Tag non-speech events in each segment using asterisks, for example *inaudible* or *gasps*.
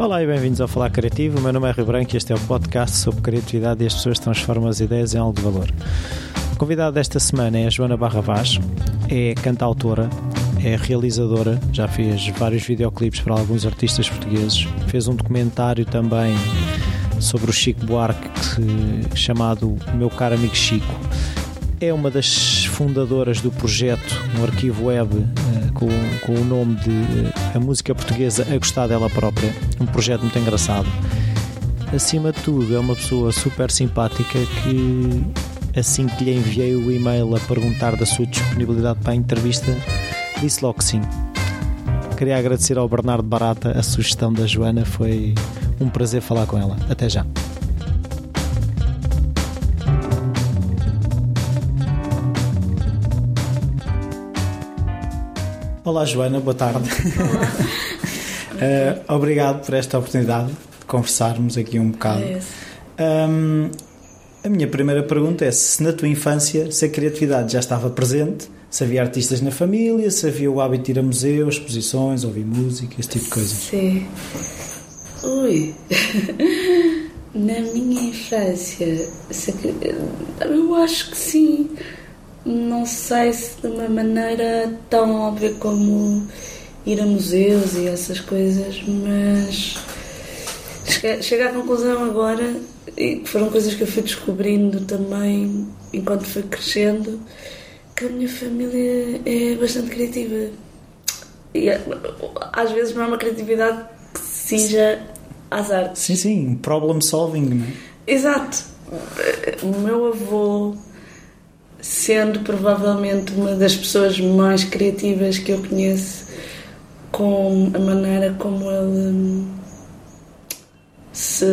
Olá e bem-vindos ao Falar Criativo. O meu nome é Rio Branco e este é o podcast sobre criatividade e as pessoas transformam as ideias em algo de valor. A convidada desta semana é a Joana Barra Vaz, é cantautora, é realizadora, já fez vários videoclipes para alguns artistas portugueses, fez um documentário também sobre o Chico Buarque que, chamado Meu Caro Amigo Chico. É uma das fundadoras do projeto no arquivo web uh, com, com, o nome de uh, A Música Portuguesa a Gostar dela própria, um projeto muito engraçado. Acima de tudo, é uma pessoa super simpática que, assim que lhe enviei o e-mail a perguntar da sua disponibilidade para a entrevista, disse logo que sim. Queria agradecer ao Bernardo Barata a sugestão da Joana, foi um prazer falar com ela. Até já. Olá Joana, boa tarde. uh, *laughs* obrigado por esta oportunidade de conversarmos aqui um bocado. É um, a minha primeira pergunta é se na tua infância se a criatividade já estava presente, se havia artistas na família, se havia o hábito de ir a museus, exposições, ouvir música, esse tipo de coisa. Sim. Ui. *laughs* na minha infância, eu acho que sim não sei se de uma maneira tão óbvia como ir a museus e essas coisas, mas cheguei à conclusão agora, e foram coisas que eu fui descobrindo também enquanto fui crescendo, que a minha família é bastante criativa. E às vezes não é uma criatividade que seja às artes. Sim, sim, problem solving, não é? Exato. O meu avô sendo provavelmente uma das pessoas mais criativas que eu conheço, com a maneira como ele hum, se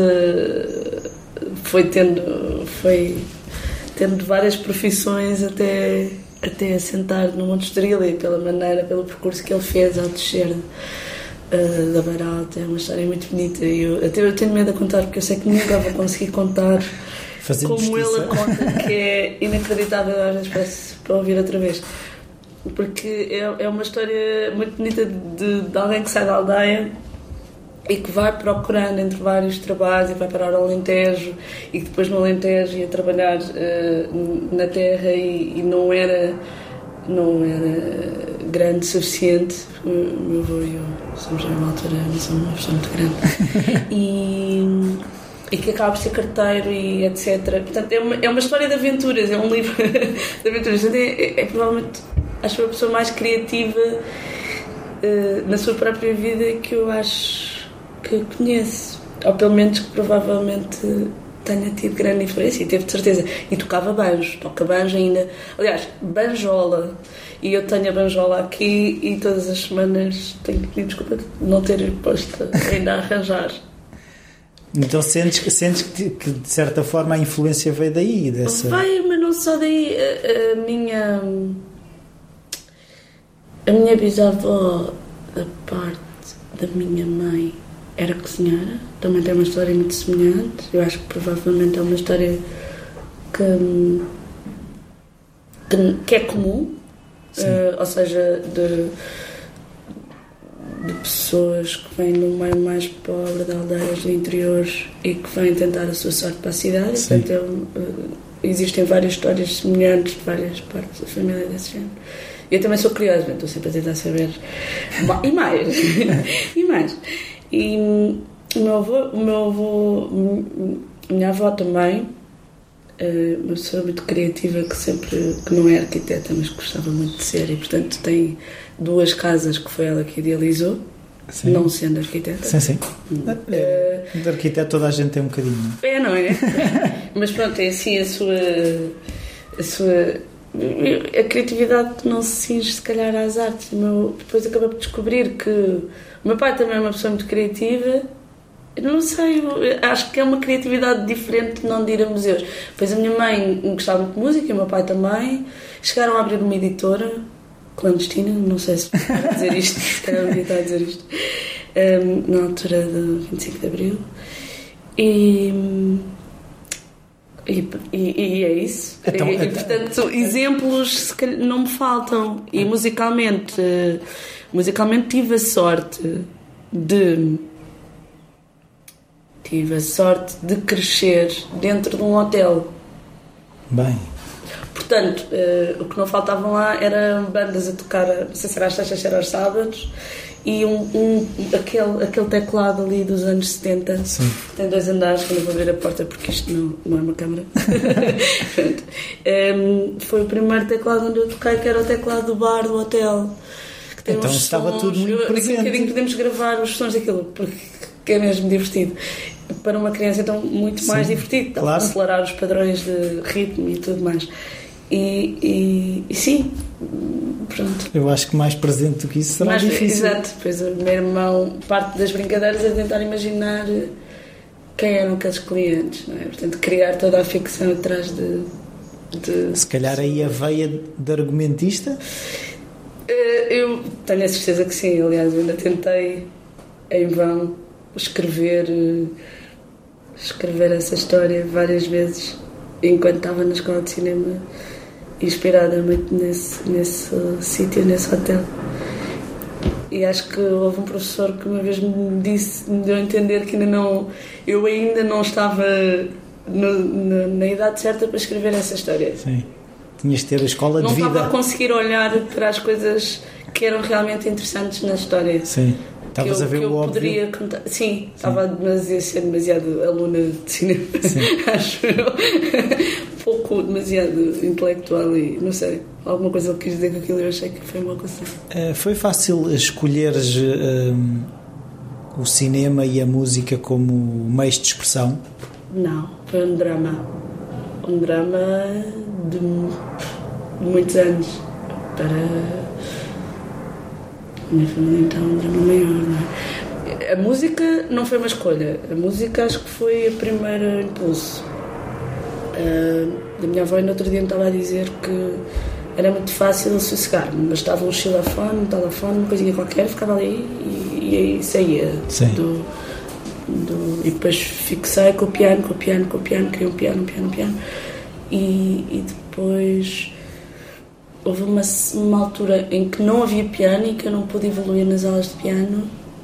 foi tendo foi tendo várias profissões até até assentar no Monte Estrela e pela maneira, pelo percurso que ele fez ao descer uh, da Beira Alta. É uma história muito bonita e eu, até eu tenho medo de contar porque eu sei que nunca vou conseguir contar Fazer como justiça. ele conta, *laughs* que é inacreditável às vezes para, para ouvir outra vez. Porque é, é uma história muito bonita de, de alguém que sai da aldeia e que vai procurando entre vários trabalhos e vai parar ao Alentejo e que depois no Alentejo ia trabalhar uh, na terra e, e, não era não era grande o suficiente o meu avô e eu somos a mesma altura não somos uma pessoa muito grande e e que acaba por ser carteiro e etc. Portanto, é uma, é uma história de aventuras, é um livro *laughs* de aventuras. Portanto, é, é, é provavelmente, acho a pessoa mais criativa uh, na sua própria vida que eu acho que conheço. Ou pelo menos que provavelmente tenha tido grande influência e teve de certeza. E tocava banjo, toca banjo ainda. Aliás, banjola. E eu tenho a banjola aqui e todas as semanas tenho que pedir desculpa de não ter posto ainda a arranjar. Então sentes, sentes que, que, de certa forma a influência veio daí? Dessa... Veio, mas não só daí. A, a minha. A minha bisavó, da parte da minha mãe, era cozinheira. Também tem uma história muito semelhante. Eu acho que provavelmente é uma história que, que, que é comum. Uh, ou seja, de de pessoas que vêm do meio mais pobre, de aldeias do interior e que vêm tentar a sua sorte para a cidade. Sim. Portanto, uh, existem várias histórias semelhantes de várias partes da família desse género. Eu também sou curiosa, estou sempre a tentar saber. *laughs* e mais! e mais! E o meu avô, o meu avô minha avó também, eh, uma pessoa muito criativa que sempre, que não é arquiteta, mas gostava muito de ser e portanto tem duas casas que foi ela que idealizou, sim. não sendo arquiteta. Sim, sim. É, de arquiteto toda a gente tem um bocadinho. É, não é? *laughs* Mas pronto, é assim a sua. A sua a criatividade não se cinge se calhar às artes. Meu, depois acabei por descobrir que o meu pai também é uma pessoa muito criativa. Não sei, acho que é uma criatividade diferente de não de ir a museus. Pois a minha mãe gostava muito de música e o meu pai também. Chegaram a abrir uma editora clandestina, não sei se a dizer isto, se calhar estar a dizer isto, um, na altura do 25 de Abril. E, e, e, é isso. Então, e, então, portanto, exemplos não me faltam. E musicalmente, musicalmente tive a sorte de tive a sorte de crescer dentro de um hotel. Bem, Portanto, eh, o que não faltavam lá eram bandas a tocar, não sei se era às sextas, se era aos sábados, e um, um- aquele, aquele teclado ali dos anos 70, Sim. tem dois andares, que eu vou abrir a porta porque isto não, não é uma câmara. *laughs* Pronto. Em, foi o primeiro teclado onde eu toquei, que era o teclado do bar do hotel. Então estava sons, tudo muito eu- daqui a presente. bocadinho podemos gravar os sons daquilo, porque é mesmo divertido. Para uma criança, então, muito mais Sim, divertido. Dá claro. acelerar os padrões de ritmo e tudo mais. E, e, e sim, pronto. eu acho que mais presente do que isso será Mas, difícil. Exato, pois o meu irmão, parte das brincadeiras é tentar imaginar quem eram aqueles clientes, não é? Portanto, criar toda a ficção atrás de. de... Se calhar aí a veia de argumentista. Eh, Eu tenho a certeza que sim, aliás, eu ainda tentei em vão escrever, eh, escrever essa história várias vezes enquanto estava na escola de cinema, inspirada muito nesse, nesse sítio, nesse hotel. E acho que houve um professor que uma vez me disse, me deu a entender que ainda não, eu ainda não estava no- no- na idade certa para escrever essa história Sim. Tinhas de ter a escola não de estava a vida. conseguir olhar para as coisas que eram realmente interessantes na história. Sim. Que Estavas eu, a ver que o eu óbvio. poderia contar. Sim, estava a demasiado, ser demasiado aluna de cinema, *laughs* acho eu. Pouco, demasiado intelectual e não sei. Alguma coisa ele quis dizer com aquilo eu achei que foi uma coisa. Eh, foi fácil escolheres eh, o cinema e a música como meios de expressão? Não, foi um drama. Um drama de, de muitos anos. Para minha família, então, um drama maior, não é? A música não foi uma escolha. A música acho que foi o primeiro impulso. Ah, da minha avó, no outro dia, me estava a dizer que era muito fácil sossegar-me. Bastava um xilofone, um telefone, uma coisinha qualquer, ficava ali e, e aí saía Sim. do, do- e depois fixei com o piano, com o piano, com o piano, queria um piano, um piano, um piano. E, e depois houve uma, uma altura em que não havia piano e que eu não pude evoluir nas aulas de piano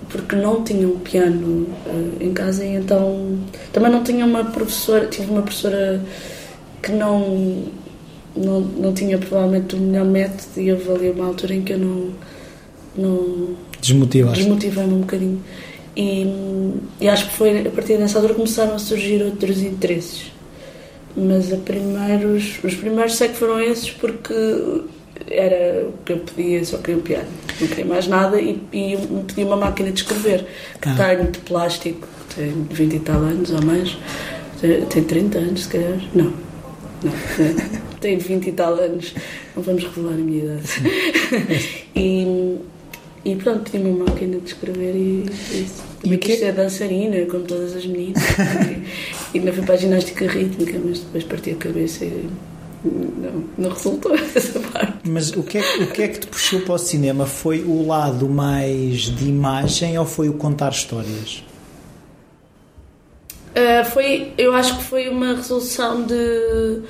porque não tinha um piano eh, em casa e então também não tinha uma professora, tive uma professora que não, não, não tinha provavelmente o melhor método e houve ali uma altura em que eu não, não Desmotivaste? desmotivei-me um bocadinho. E, e acho que foi a partir dessa altura começaram a surgir outros interesses. Mas a primeiros, os primeiros sei que foram esses porque era o que eu pedia, só queria um piano. Não queria mais nada e, e eu pedi uma máquina de escrever que Ah. tenho de plástico, que tem 20 e tal anos ou mais. Tem- Tem 30 anos, se calhar. Não. Não. Tenho *laughs* 20 e tal anos. Não vamos revelar a minha idade. *laughs* e, e pronto, tinha uma máquina de escrever e isso. E o que- quis ser dançarina, como todas as meninas. *laughs* e ainda fui para a ginástica rítmica, mas depois parti a cabeça e não, não resultou *laughs* essa parte. Mas o que, é, que- o que é que te puxou para o cinema? Foi o lado mais de imagem ou foi o contar histórias? Uh, foi, eu acho que foi uma resolução de,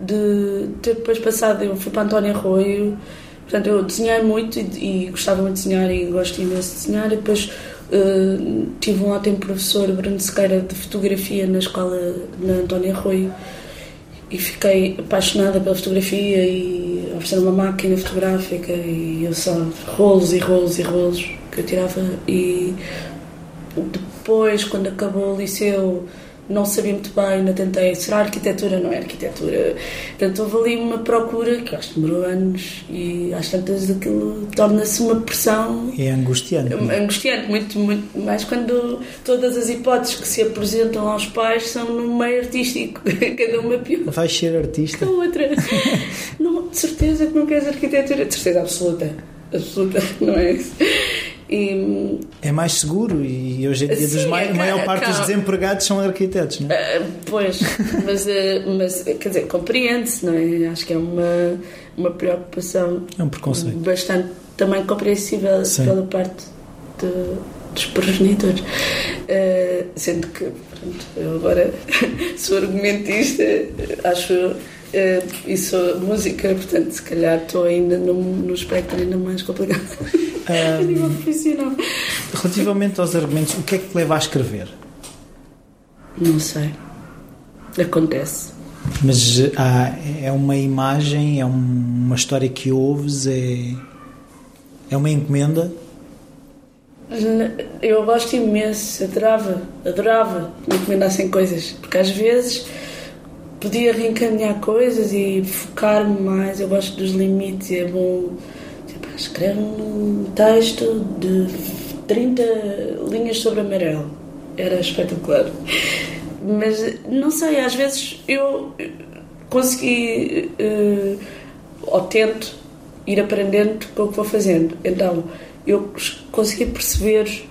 de ter depois passado. Eu fui para António Arroio, portanto, eu desenhei muito e, e gostava muito de desenhar e gosto imenso de desenhar. E depois uh, tive um ótimo professor, Bruno Sequeira, de fotografia na escola na António Arroio e fiquei apaixonada pela fotografia e ofereceram uma máquina fotográfica e eu só rolos e rolos e rolos que eu tirava. E depois, quando acabou o liceu, não sabia muito bem, ainda tentei. Será arquitetura? Não é arquitetura. Portanto, houve ali uma procura que acho que demorou anos e às tantas aquilo torna-se uma pressão É angustiante. não é? angustiante, muito, muito mais quando todas as hipóteses que se apresentam aos pais são no meio artístico, *laughs* cada uma pior Vais ser artista? a outra. Não, de certeza que não queres arquitetura, de certeza absoluta, absoluta, não é isso? E, É mais seguro e hoje em dia dos Sim, mai- é, a maior cara, parte dos desempregados são arquitetos, não é? ah, pois, mas, ah, mas quer dizer, compreende-se, não é? Acho que é uma, uma preocupação É um preconceito. bastante também compreensível Sim. pela parte de- dos progenitores. Uh, sendo que, pronto, eu agora *laughs* sou argumentista, acho uh, e sou música, portanto, se calhar estou ainda no, no espectro ainda mais complicado a nível profissional. Relativamente aos argumentos, o que é que te leva a escrever? Não sei. Acontece. Mas há, é uma imagem, é uma história que ouves, é, é uma encomenda? Eu gosto imenso, adorava, adorava me encomendassem coisas, porque às vezes podia reencaminhar coisas e focar-me mais. Eu gosto dos limites é bom. Escrever um texto de 30 linhas sobre amarelo. Era espetacular. Mas não sei, às vezes eu consegui, uh, ou tento, ir aprendendo com o que vou fazendo. Então, eu consegui perceber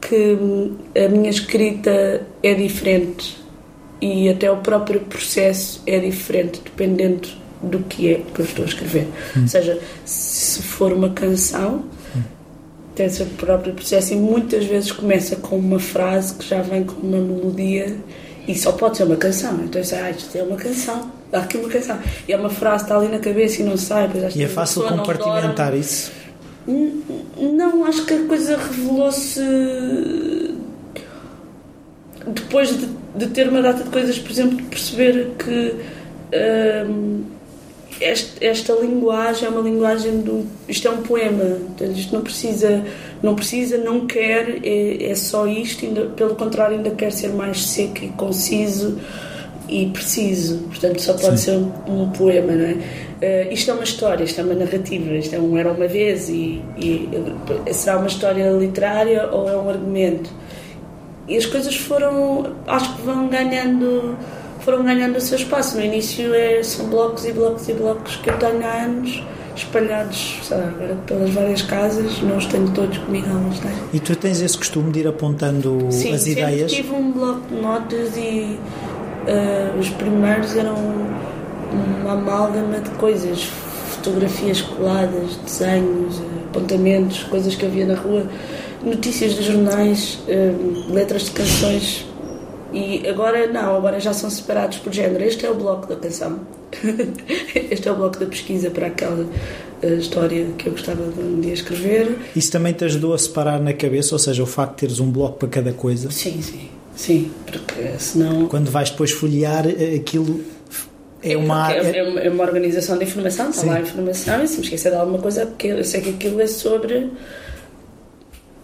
que a minha escrita é diferente e até o próprio processo é diferente dependendo do que é que eu estou a escrever. Hum. Ou seja, se for uma canção, hum. tem o seu próprio processo e muitas vezes começa com uma frase que já vem com uma melodia e só pode ser uma canção. Então, ah, isto é uma canção, há aqui uma canção. E é uma frase que está ali na cabeça e não sai. e é fácil compartimentar isso? Não, acho que a coisa revelou-se depois de, de, ter uma data de coisas, por exemplo, de perceber que hum, esta, esta, linguagem é uma linguagem do. Isto é um poema, isto não precisa, não precisa, não quer, é, é só isto, ainda, pelo contrário, ainda quer ser mais seco e conciso e preciso, portanto só pode Sim. ser um, um, poema, não é? Uh, isto é uma história, isto é uma narrativa, isto é um era uma vez e, e será uma história literária ou é um argumento? E as coisas foram, acho que vão ganhando, foram ganhando o seu espaço. No início é, são blocos e blocos e blocos que eu tenho há anos espalhados sei lá, pelas várias casas, não os tenho todos comigo há uns E tu tens esse costume de ir apontando Sim, as ideias? Sim, tive um bloco de notas e uh, os primeiros eram uma amálgama de coisas, fotografias coladas, desenhos, apontamentos, coisas que havia na rua, notícias de jornais, uh, letras de canções. E agora não, agora já são separados por género. Este é o bloco da canção, *laughs* este é o bloco da pesquisa para aquela uh, história que eu gostava de um dia escrever. Isso também te ajudou a separar na cabeça, ou seja, o facto de teres um bloco para cada coisa? Sim, sim. Sim, porque senão. Quando vais depois folhear, eh, aquilo é uma, é, é, é uma organização de informação, está Sim. lá a informação, e se me esquecer de alguma coisa, porque eu sei que aquilo é sobre.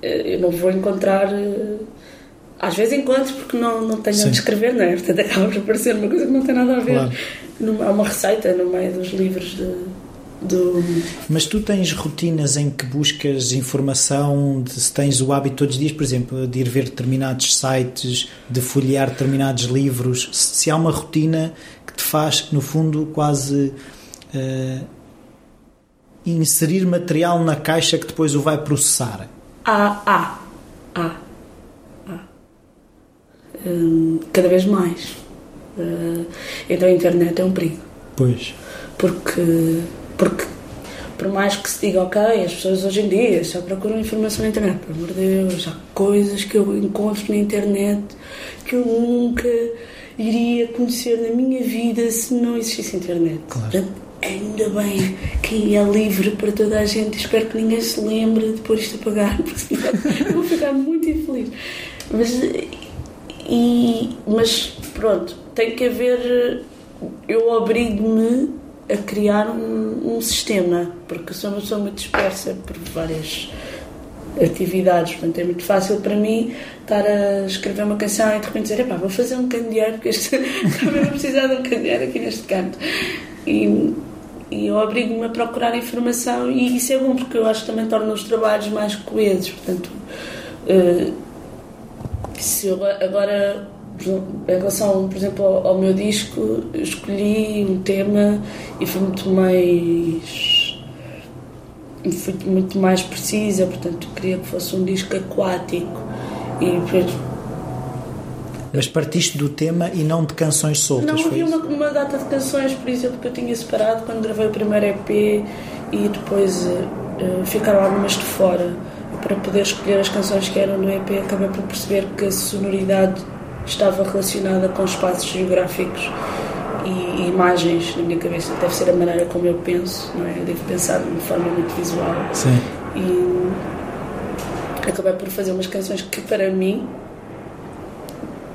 Eh, eu não vou encontrar. Às vezes encontro porque não, não tenho Sim. onde escrever, não é? Portanto, *laughs* acaba por aparecer uma coisa que não tem nada a ver. Claro. Há uma receita no meio dos livros de do... Mas tu tens rotinas em que buscas informação, de, se tens o hábito todos os dias, por exemplo, de ir ver determinados sites, de folhear determinados livros, se, se há uma rotina que te faz, no fundo, quase uh, inserir material na caixa que depois o vai processar? Ah, ah, ah. Hum, cada vez mais. Uh, então a internet é um perigo. Pois. Porque porque, por mais que se diga, ok, as pessoas hoje em dia só procuram informação na internet, pelo amor de Deus, há coisas que eu encontro na internet que eu nunca iria conhecer na minha vida se não existisse internet. Claro. Ainda bem que é livre para toda a gente. Espero que ninguém se lembre de pôr isto a pagar, *laughs* porque senão eu vou ficar muito infeliz. Mas, e, mas pronto, tem que haver. Eu obrigo-me a criar um, um, sistema, porque sou uma pessoa muito dispersa por várias atividades, portanto é muito fácil para mim estar a escrever uma canção e de repente dizer, vou fazer um candeeiro, porque este, *laughs* também vou precisar de um candeeiro aqui neste canto. E, e eu obrigo-me a procurar informação e isso é bom porque eu acho que também torna os trabalhos mais coesos, portanto uh, se eu agora em relação, por exemplo, ao, ao, meu disco, escolhi um tema e fui muito mais. fui muito mais precisa, portanto, queria que fosse um disco aquático. E depois, mas partiste do tema e não de canções soltas? Não, havia uma, uma, data de canções, por exemplo, que eu tinha separado quando gravei o primeiro EP e depois uh, ficaram algumas de fora. Para poder escolher as canções que eram no EP, acabei por perceber que a sonoridade estava relacionada com espaços geográficos e, e, imagens na minha cabeça. Deve ser a maneira como eu penso, não é? Eu devo pensar de uma forma muito visual. Sim. E acabei por fazer umas canções que, para mim,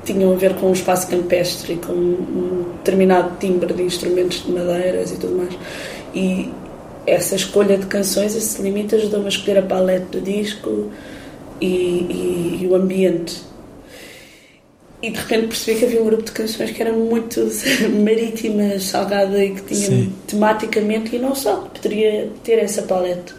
tinham a ver com o espaço campestre com um determinado timbre de instrumentos de madeiras e tudo mais. E essa escolha de canções, esse limite, ajudou-me a escolher a paleta do disco e, e, e o ambiente e de repente percebi que havia um grupo de canções que eram muito *laughs* marítimas, salgada e que tinham tematicamente, e não só, poderia ter essa paleta.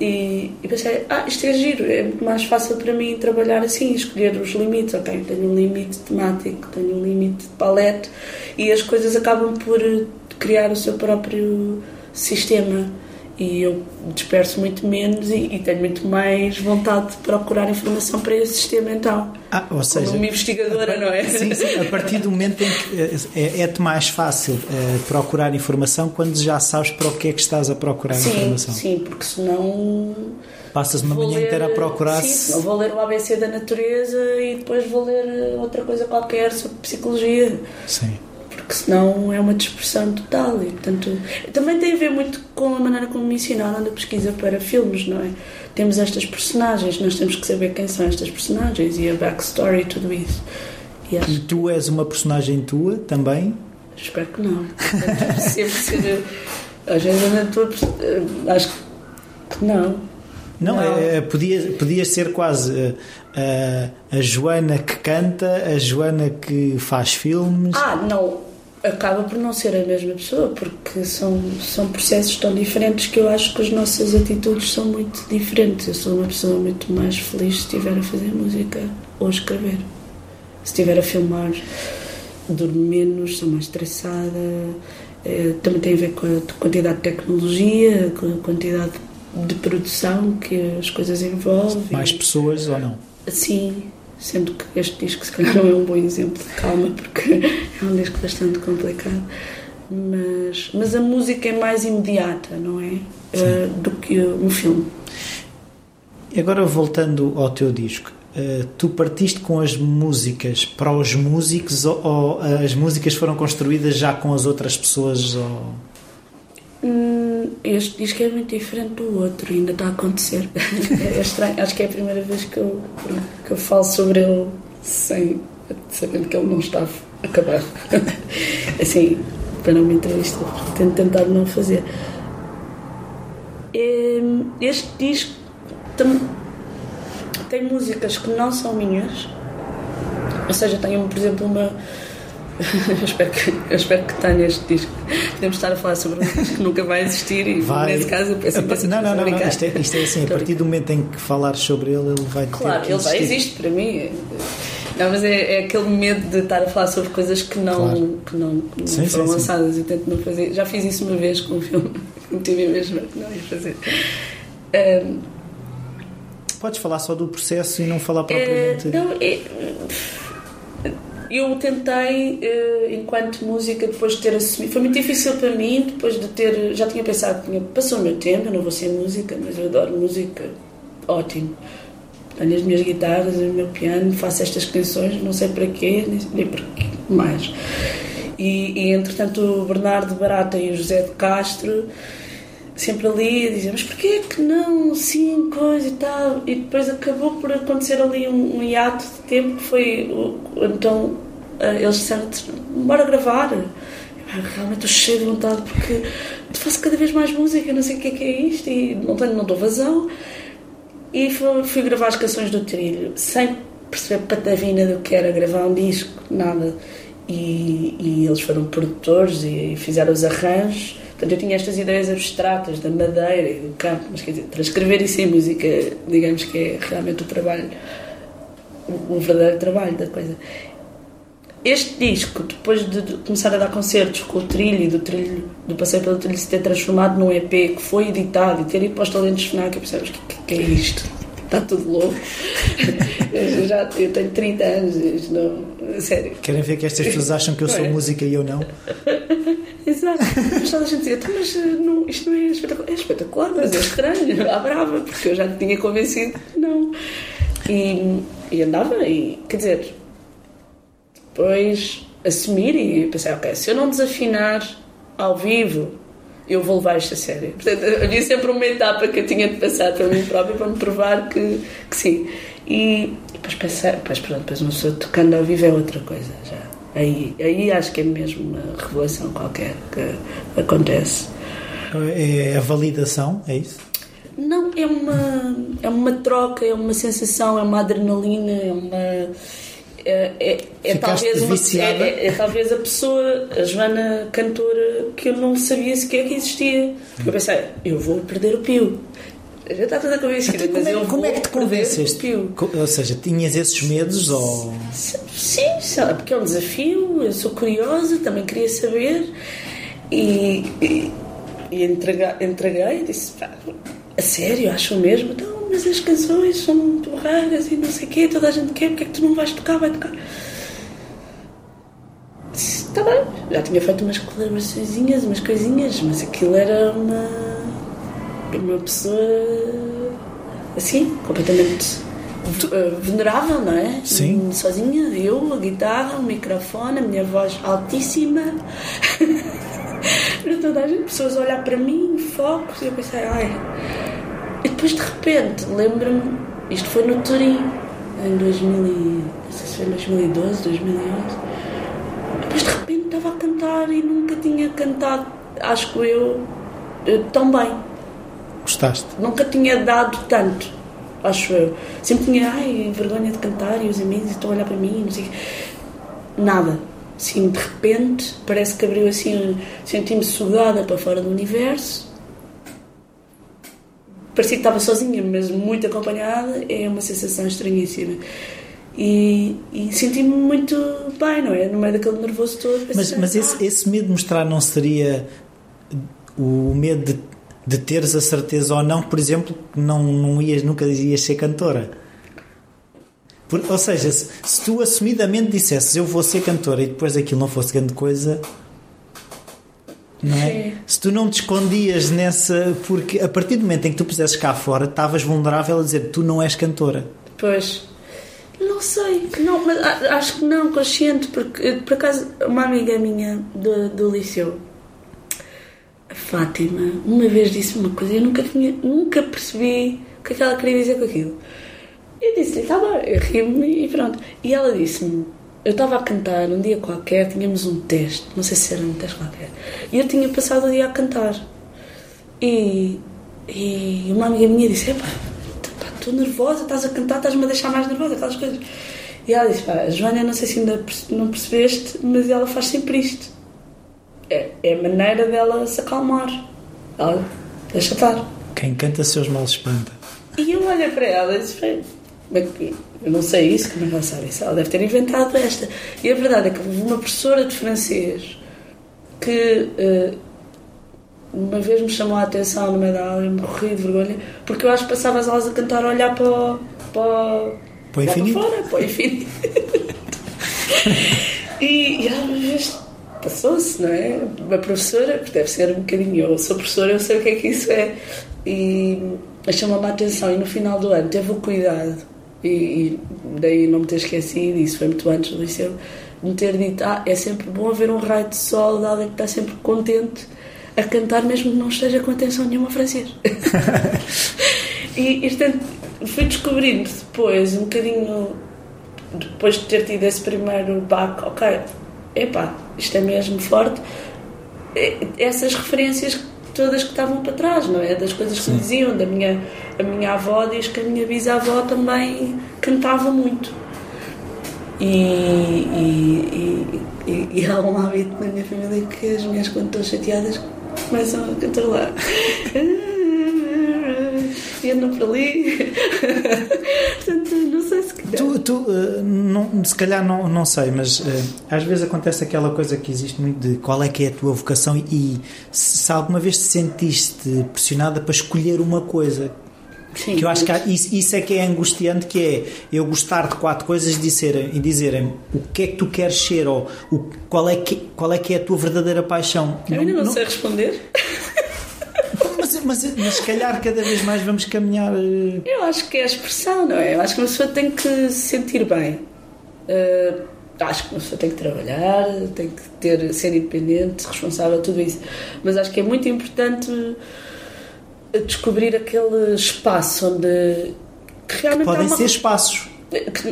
E, e, pensei, ah, isto é giro, é muito mais fácil para mim trabalhar assim, escolher os limites. Ok, tenho um limite temático, tenho um limite de paleta, e as coisas acabam por criar o seu próprio sistema e eu disperso muito menos e, e, tenho muito mais vontade de procurar informação para esse sistema então. Ah, ou seja, Como uma investigadora, não é? Sim, sim, a partir do momento em que é, é-te mais fácil é, procurar informação quando já sabes para o que é que estás a procurar sim, informação. Sim, porque senão. Passas uma manhã ler, inteira a procurar. Sim, vou ler o ABC da natureza e depois vou ler outra coisa qualquer sobre psicologia. Sim porque senão é uma dispersão total e portanto também tem a ver muito com a maneira como me ensinaram na pesquisa para filmes, não é? Temos estas personagens, nós temos que saber quem são estas personagens e a backstory e tudo isso. E, e tu és uma personagem tua também? Espero que não. *laughs* Sempre ser. Às vezes na tua. Acho que não. Não, não. É, podia, podia ser quase a, a Joana que canta, a Joana que faz filmes. Ah, não acaba por não ser a mesma pessoa, porque são, são processos tão diferentes que eu acho que as nossas atitudes são muito diferentes. Eu sou uma pessoa muito mais feliz se estiver a fazer música ou a escrever. Se estiver a filmar, durmo menos, sou mais estressada. É, também tem a ver com a quantidade de tecnologia, com a quantidade de produção que as coisas envolvem. Mais pessoas ou não? Sim, sendo que este disco se calhar não é um bom exemplo de calma porque é um disco bastante complicado. Mas, mas a música é mais imediata não é? Uh, do que um filme. Agora voltando ao teu disco uh, tu partiste com as músicas para os músicos ou, ou, as músicas foram construídas já com as outras pessoas ou... Hum, este disco é muito diferente do outro ainda está a acontecer. *laughs* é estranho. Acho que é a primeira vez que eu, que eu falo sobre ele sem sabendo que ele não está acabado. *laughs* assim, para me entrevista, tento tentar não fazer. Hum, este disco tem, tem músicas que não são minhas, ou seja, tenho, por exemplo, uma *laughs* eu espero, que, eu espero que tenha este disco. Podemos estar a falar sobre um que nunca vai existir e vai. nesse caso eu peço a, Não, não, não, não. Isto, é, isto é assim, a partir do momento em que falar sobre ele, ele vai claro, ele vai existe para mim. Não, mas é, é, aquele medo de estar a falar sobre coisas que não, claro. que não, não sim, foram sim, lançadas sim. e tento não fazer. Já fiz isso uma vez com um filme *laughs* que me tive mesmo que não ia fazer. Um, Podes falar só do processo e não falar propriamente. Uh, não, é, eu tentei, eh, enquanto música, depois de ter assumido. Foi muito difícil para mim, depois de ter. Já tinha pensado que passou o meu tempo, eu não vou ser música, mas eu adoro música, ótimo. Tenho as minhas guitarras, o meu piano, faço estas canções, não sei para quê, nem para quê mais. E, e entretanto, o Bernardo Barata e o José de Castro sempre ali a dizer, mas porquê que não, sim, coisa e tal. E depois acabou por acontecer ali um, um hiato de tempo que foi. Então eh, eles disseram, bora gravar. Realmente estou cheio de vontade porque faço cada vez mais música, não sei o que é que é isto e não tenho, não dou vazão. E fui, fui gravar as canções do trilho, sem perceber patavina do que era gravar um disco, nada. E, e eles foram produtores e fizeram os arranjos Portanto, eu tinha estas ideias abstratas da madeira e do campo, mas quer dizer, transcrever isso em música, digamos que é realmente o trabalho, o, o verdadeiro trabalho da coisa. Este disco, depois de, começar a dar concertos com o trilho e do trilho, do passeio pelo trilho se ter transformado num EP que foi editado e ter ido para os talentos FNAC, eu pensei, o que, que é isto? Está tudo louco. *laughs* eu, já, eu tenho 30 anos, não, sério. Querem ver que estas pessoas acham que eu sou é? música e eu não? *laughs* Exato. Mas toda a gente dizia, mas eh, não, isto não é espetacular. É espetacular, mas é estranho, à brava, porque eu já te tinha convencido que não. E, e andava, e quer dizer, depois assumir e pensei, ok, se eu não desafinar ao vivo, eu vou levar isto a sério. Portanto, havia sempre uma etapa que eu tinha de passar para mim própria para me provar que, que sim. E depois pensei, depois, pronto, depois uma pessoa tocando ao vivo é outra coisa já. Aí, aí acho que é mesmo uma revelação qualquer que acontece. É a validação, é isso? Não, é uma, é uma troca, é uma sensação, é uma adrenalina, é uma. É, é, é talvez uma, é, é, talvez a pessoa, a Joana cantora, que eu não sabia sequer que existia. Eu pensei, eu vou perder o pio. Já está toda convencida, então, como é, como é que te convenceste? Ou seja, tinhas esses medos ou... Sim, porque é um desafio, eu sou curiosa, também queria saber e, e, e entreguei, entreguei disse, pá, a sério, acham mesmo? Então, mas as canções são muito raras e não sei o quê, toda a gente quer, porque é que tu não vais tocar? Vai tocar. Está bem, já tinha feito umas colaborações, umas coisinhas, mas aquilo era uma, uma pessoa assim, completamente eh, venerável, não é? Sim. Sozinha, eu, a guitarra, o microfone, a minha voz altíssima. *laughs* para toda a gente, pessoas a olhar para mim, focos, e eu pensei, ai. E depois de repente, lembro-me, isto foi no Turim, em 2000, não sei se foi 2012, 2011. Depois de repente estava a cantar e nunca tinha cantado, acho que eu, eh, tão bem. Gostaste? Nunca tinha dado tanto, acho eu. Sempre tinha, ai, vergonha de cantar e os amigos estão a olhar para mim, não sei Nada Assim, de repente, parece que abriu assim, senti-me sugada para fora do universo. Parecia que estava sozinha, mas muito acompanhada. É uma sensação estranhíssima. E, e senti-me muito bem, não é? No meio daquele nervoso todo. Mas, mas esse, esse medo de mostrar não seria o medo de, de teres a certeza ou não, por exemplo, que não, não ias, nunca ias ser cantora? Por, ou seja, se, se, tu assumidamente dissesses eu vou ser cantora e depois aquilo não fosse grande coisa, não é? Sim. Se tu não te escondias nessa. Porque a partir do momento em que tu pusesses cá fora, estavas vulnerável a dizer tu não és cantora. Pois. Não sei, não, mas acho que não, consciente, porque por acaso uma amiga minha do, do liceu, a Fátima, uma vez disse uma coisa e eu nunca, tinha, nunca percebi o que é que ela queria dizer com aquilo. Eu disse-lhe, está bem, eu ri-me e pronto. E ela disse-me, eu estava a cantar um dia qualquer, tínhamos um teste, não sei se era um teste qualquer, e eu tinha passado o dia a cantar. E, e uma amiga minha disse, epá, estou nervosa, estás a cantar, estás-me a deixar mais nervosa, aquelas coisas. E ela disse, pá, Joana, não sei se ainda não percebeste, mas ela faz sempre isto. É, é a maneira dela se acalmar. Ela deixa estar. Quem canta seus males espanta. E eu olhei para ela e disse, eu não sei isso, como é que ela sabe isso? Ela deve ter inventado esta. E a verdade é que houve uma professora de francês que uh, uma vez me chamou a atenção no meio da aula e morri de vergonha, porque eu acho que passava as aulas a cantar a olhar para, para, para o infinito. Para fora, para o infinito. *laughs* e, e vez passou-se, não é? Uma professora, que deve ser um bocadinho, eu sou professora, eu sei o que é que isso é. E chamou-me a atenção e no final do ano teve o cuidado e, e daí não me ter esquecido, isso foi muito antes do liceu, me ter dito: Ah, é sempre bom haver um raio de sol de alguém que está sempre contente a cantar, mesmo que não esteja com atenção nenhuma a francês. *laughs* e, e portanto, fui descobrindo depois, um bocadinho depois de ter tido esse primeiro baque, ok, epá, isto é mesmo forte. Essas referências todas que estavam para trás, não é? Das coisas que me diziam, da minha, a minha avó diz que a minha bisavó também cantava muito. E, e, e, e há um hábito na minha família que as mulheres, quando estão chateadas, começam a cantar lá. E andam por ali. *laughs* Portanto, não sei se. Tu, tu uh, não, se calhar não, não sei, mas uh, às vezes acontece aquela coisa que existe muito de qual é que é a tua vocação e se, se alguma vez te sentiste pressionada para escolher uma coisa Sim, que eu acho que há, isso, isso, é que é angustiante que é eu gostar de quatro coisas e dizerem, e dizerem o que é que tu queres ser ou o, qual, é que, qual é que é a tua verdadeira paixão eu ainda não, não sei responder *laughs* mas, mas se calhar cada vez mais vamos caminhar. Eh, Eu acho que é a expressão, não é? Eu acho que uma pessoa tem que se sentir bem. Uh, acho que uma pessoa tem que trabalhar, tem que ter, ser independente, responsável, tudo isso. Mas acho que é muito importante descobrir aquele espaço onde que realmente que podem uma... ser espaços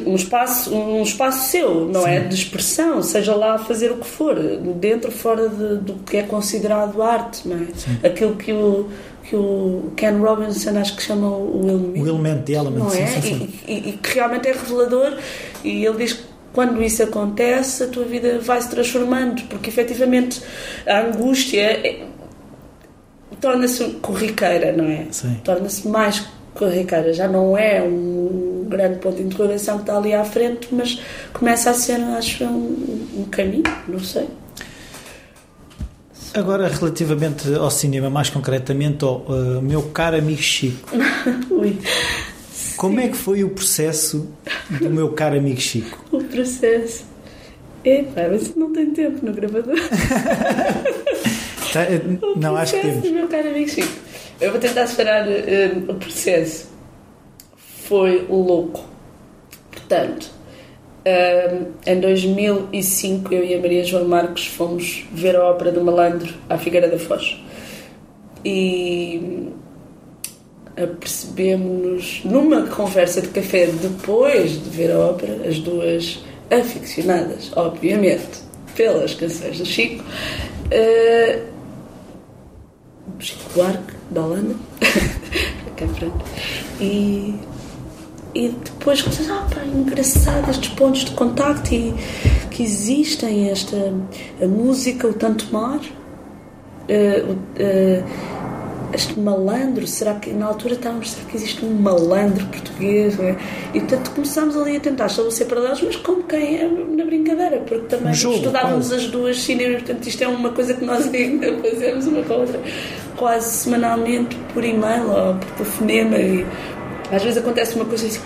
um espaço, um espaço seu, não é? Sim. é? De expressão, seja lá fazer o que for, dentro ou fora de, do que é considerado arte, não é? Sim. Aquilo que o, que o Ken Robinson acho que chama o element. O element de element, não é? Sim, sim, e, e, e, que realmente é revelador e ele diz que quando isso acontece a tua vida vai se transformando porque efetivamente a angústia é, torna-se corriqueira, não é? Torna-se mais corriqueira, já não é um grande ponto de interrogação que está ali à frente, mas começa a ser, acho, um, um caminho, não sei. Agora, relativamente ao cinema, mais concretamente ao uh, meu caro amigo Chico. *laughs* Como é que foi o processo do meu caro amigo Chico? *laughs* O processo. Epá, mas não tem tempo no gravador. *laughs* tá, eh, não, acho que temos. do meu caro amigo Chico. Eu vou tentar separar uh, o processo. Foi louco. Portanto, uh, em 2005 eu e a Maria João Marcos fomos ver a ópera do Malandro à Figueira da Foz. E apercebemos-nos numa conversa de café depois de ver a ópera, as duas aficionadas, obviamente, pelas canções do Chico, uh, Chico Buarque, da Holanda, *laughs* e, e depois ah pá, engraçado estes pontos de contacto e que existem, esta a música, o tanto mar, uh, uh, este malandro, será que na altura estávamos, será que existe um malandro português? É? E portanto começámos ali a tentar estabelecer paralelos, mas como quem é na brincadeira, porque também jogo, estudávamos quase. as duas cinema, portanto isto é uma coisa que nós ainda fazemos uma com a outra quase semanalmente por e-mail ou por telefonema e às vezes acontece uma coisa e digo,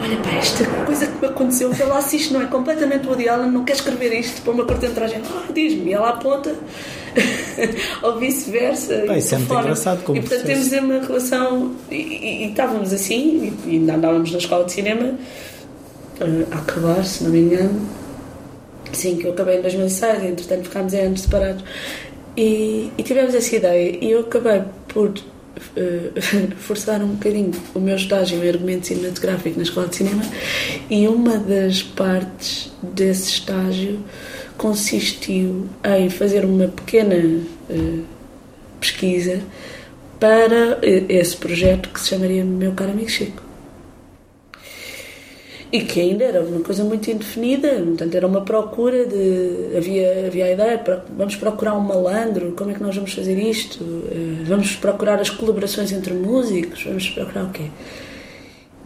olha pá, esta coisa que me aconteceu, vê lá se isto não é completamente o Allen, não quer escrever isto para uma cortentagem, ah, diz-me, e ela aponta *laughs* ou vice-versa. Isso é muito engraçado. Como e portanto temos uma relação. E, e, e, estávamos assim, e, e ainda andávamos na escola de cinema uh, a acabar, se não me engano. Sim, que eu acabei em 2006, entretanto ficámos anos separados. E, e tivemos essa ideia, e eu acabei por uh, *laughs* forçar um bocadinho o meu estágio em argumento cinematográfico na escola de cinema, e uma das partes desse estágio consistiu em fazer uma pequena uh, pesquisa para esse projeto que se chamaria Meu Caro Amigo Chico. E que ainda era uma coisa muito indefinida, portanto era uma procura de. Havia, havia a ideia, vamos procurar um malandro, como é que nós vamos fazer isto? Uh, vamos procurar as colaborações entre músicos, vamos procurar o quê?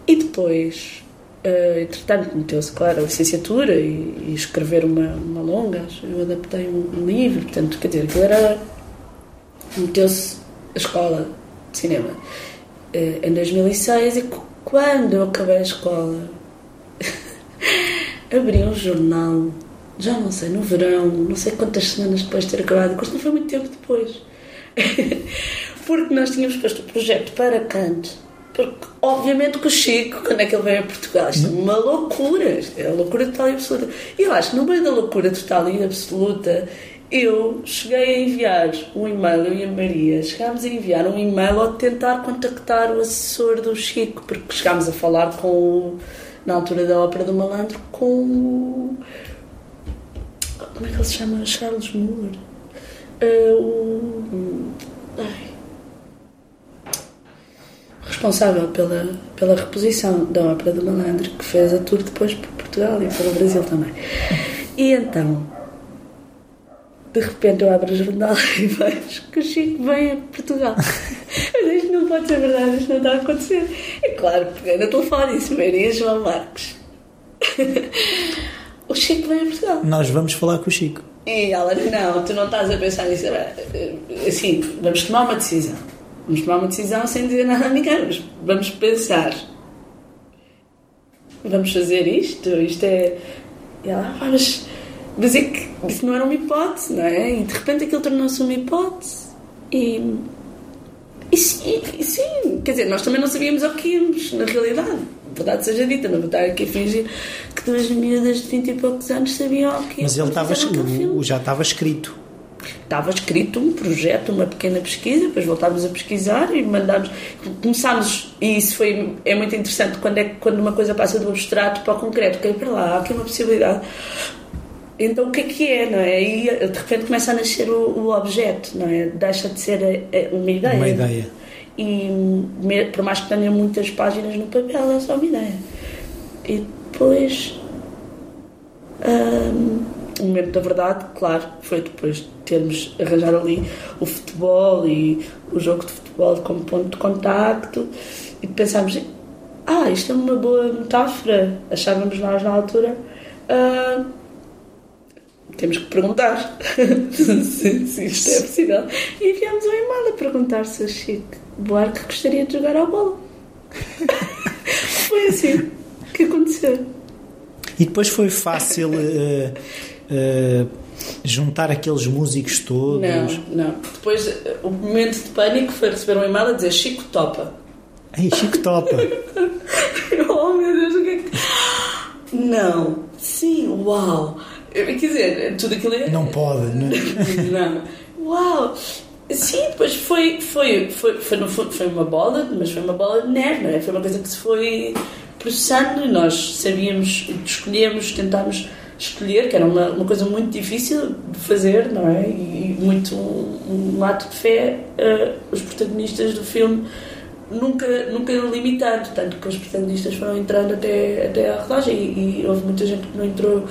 E depois Uh, entretanto, meteu-se, claro, a licenciatura e, e escrever uma, uma longa. Eu adaptei um, um, livro, portanto, quer dizer, aquilo era. meteu-se a escola de cinema uh, em 2006 e quando eu acabei a escola, *laughs* abri um jornal, já não sei, no verão, não sei quantas semanas depois de ter acabado o curso, não foi muito tempo depois. *laughs* Porque nós tínhamos posto o projeto para canto porque, obviamente, que o Chico, quando é que ele veio a Portugal, isto é uma loucura, isto é loucura total e absoluta. E eu acho que no meio da loucura total e absoluta, eu cheguei a enviar um e-mail, eu e a Maria, chegámos a enviar um e-mail ao tentar contactar o assessor do Chico, porque chegámos a falar com o, na altura da Ópera do Malandro, com o. Como é que ele se chama? Charles Moore. Uh, o. Ai, responsável pela, pela reposição da ópera do Malandro, que fez a tour depois por Portugal e pelo Brasil também. E então, de repente eu abro o jornal *laughs* e vejo que o Chico vem a Portugal. Mas isto não pode ser verdade, isto não está a acontecer. É claro, peguei no telefone e disse Maria João Marques. *laughs* o Chico vem a Portugal. Nós vamos falar com o Chico. E ela, não, tu não estás a pensar nisso. Assim, vamos tomar uma decisão Vamos tomar uma decisão sem dizer nada a ninguém. Vamos, vamos pensar. Vamos fazer isto? Isto é. E ela, ah, mas, mas é que isso não era uma hipótese, não é? E de repente aquilo tornou-se uma hipótese. E, e, e, sim, quer dizer, nós também não sabíamos o que íamos, na realidade. Verdade seja dita, não vou estar aqui a fingir que duas miúdas de 20 e poucos anos sabiam o que Mas ele estava, já estava escrito estava escrito um projeto, uma pequena pesquisa, depois voltámos a pesquisar e mandámos. Começámos, e isso foi, é muito interessante, quando, é, quando uma coisa passa do abstrato para o concreto, que é para lá, há aqui uma possibilidade. Então o que é que é, não é? E de repente começa a nascer o, o objeto, não é? Deixa de ser a, a, uma ideia. Uma ideia. E por mais que tenha muitas páginas no papel, é só uma ideia. E depois. Hum, o momento da verdade, claro, foi depois de termos arranjado ali o futebol e o jogo de futebol como ponto de contacto e pensámos, ah, isto é uma boa metáfora, achávamos nós na altura. Uh, temos que perguntar *laughs* se, se, isto é possível. E enviámos um e-mail a perguntar se o Chico Buarque gostaria de jogar à bola. *laughs* foi assim que aconteceu. E depois foi fácil uh, uh, juntar aqueles músicos todos? Não, não. Depois o momento de pânico foi receber um e-mail a dizer Chico topa. Ei, Chico topa! *laughs* oh meu Deus, o que é que. *gasps* Não, sim, uau! Quer dizer, tudo aquilo é. Não pode, não é? *laughs* Não. Uau! Sim, depois foi, foi, foi, foi, no fundo, foi uma bola, mas foi uma bola de neve, não é? Foi uma coisa que se foi processando e nós sabíamos, escolhemos, tentámos escolher, que era uma, uma coisa muito difícil de fazer, não é? E muito um, um ato de fé, uh, os protagonistas do filme nunca, nunca limitando, tanto que os protagonistas foram entrando até, até à rodagem e, e houve muita gente que não entrou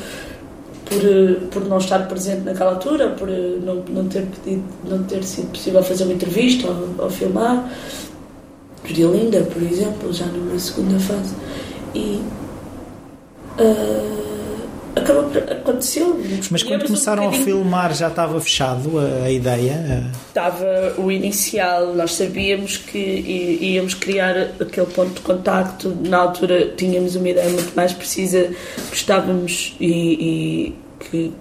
por, eh, por não estar presente naquela altura, por eh, não, não, ter pedido, não ter sido possível fazer uma entrevista ou, ou filmar. Linda, por exemplo, já numa segunda fase. E uh, acabou, aconteceu. Mas quando começaram um a filmar já estava fechado a, a, ideia? Estava o inicial, nós sabíamos que íamos criar aquele ponto de contacto. Na altura tínhamos uma ideia muito mais precisa, gostávamos e, e que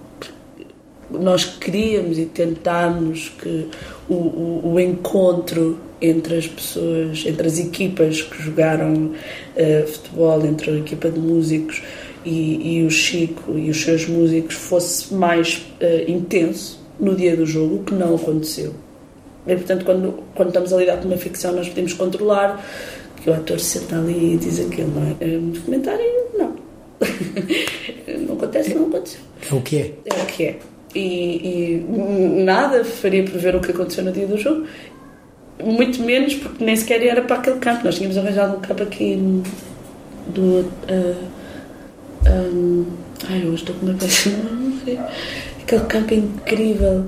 nós queríamos e tentámos que o, o, o, encontro entre as pessoas, entre as equipas que jogaram uh, futebol, entre a equipa de músicos e, e, o Chico e os seus músicos fosse mais uh, intenso no dia do jogo, o que não aconteceu. E, portanto, quando, quando estamos a lidar com uma ficção, nós podemos controlar que o ator se senta ali e diz aquilo, não é? No documentário, não. *laughs* não acontece, não aconteceu. É o que é. É o que é e, e nada faria prever o que aconteceu no dia do jogo, muito menos porque nem sequer era para aquele campo. Nós tínhamos arranjado um campo aqui do. Uh, um, ai, hoje estou com uma péssima Aquele campo incrível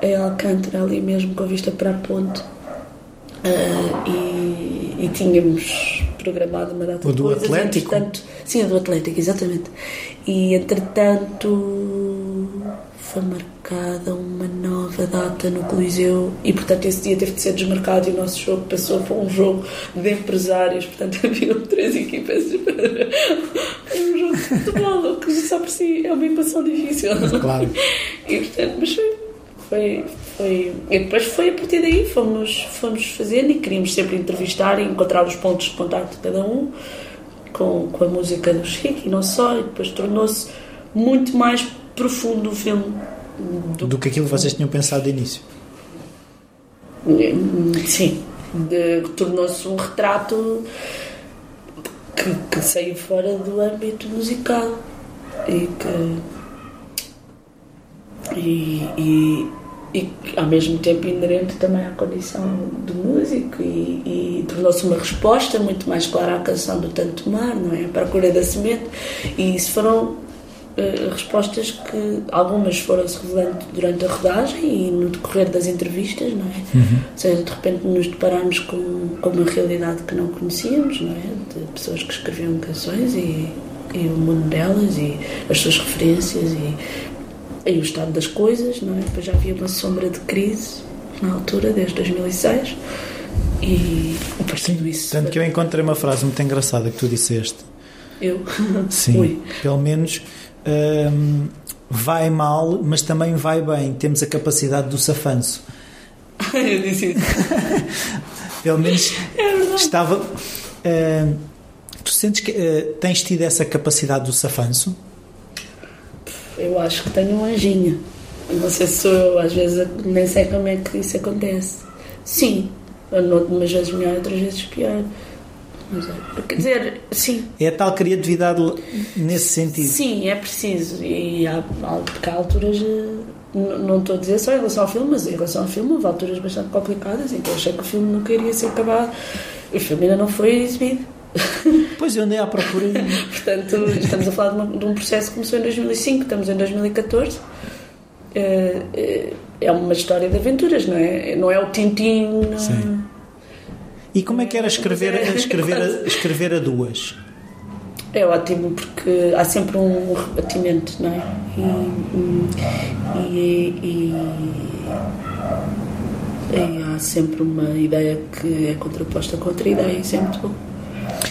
em Alcântara, ali mesmo, com vista para a ponte. Uh, e, e, tínhamos programado uma data o de coisas. do Atlético? Sim, o do Atlético, exatamente. E entretanto foi marcada uma nova data no Coliseu e, portanto, esse dia teve de ser desmarcado e o nosso jogo passou para um jogo de empresários. Portanto, *laughs* havia três equipas para um jogo de futebol, que só por si é uma equação difícil. *laughs* Claro. E, portanto, mas foi, foi, foi. E depois foi a partir daí, fomos, fomos fazendo e queríamos sempre entrevistar e encontrar os pontos de contato de cada um com, com a música do Chico e não só, e depois tornou-se muito mais profundo o filme. Do, do que aquilo que vocês tinham pensado de início. Sim. Tornou-se um retrato que, que saiu fora do âmbito musical e que. E, e, e ao mesmo tempo inerente também à condição do músico e, e tornou-se uma resposta muito mais clara à canção do Tanto Mar, não é? Para a cura da semente e isso foram uh, respostas que algumas foram-se revelando durante a rodagem e no decorrer das entrevistas, não é? Uhum. Ou seja, de repente nos deparamos com, com uma realidade que não conhecíamos, não é? De pessoas que escreviam canções e, e o mundo delas e as suas referências e, e o estado das coisas, não é? Depois já havia uma sombra de crise na altura, desde 2006 e a partir disso... Tanto que eu encontrei uma frase muito engraçada que tu disseste. Eu? Sim, Ui. pelo menos um, vai mal, mas também vai bem. Temos a capacidade do safanço. *laughs* Eu disse isso. *laughs* Pelo menos é estava. Uh, tu sentes que uh, tens tido essa capacidade do safanço? Eu acho que tenho um anjinho. Não sei se sou eu, às vezes nem sei como é que isso acontece. Sim, umas vezes melhor, outras vezes pior. É, quer dizer, sim. É a tal criatividade nesse sentido. Sim, é preciso. E há, há, alturas, eh, não estou a dizer só em relação ao filme, mas em relação ao filme houve alturas bastante complicadas em que eu achei que o filme nunca iria ser acabado. O filme ainda não foi exibido. *laughs* Pois eu andei à procura. *laughs* Portanto, estamos a falar de, uma, de, um processo que começou em 2005, estamos em 2014. É, é, é uma história de aventuras, não é? Não é o Tintin. Sim. E como é que era escrever, *laughs* escrever, a, escrever a duas? É ótimo porque há sempre um rebatimento, não é? E, e, e, e há sempre uma ideia que é contraposta com outra ideia, é muito bom.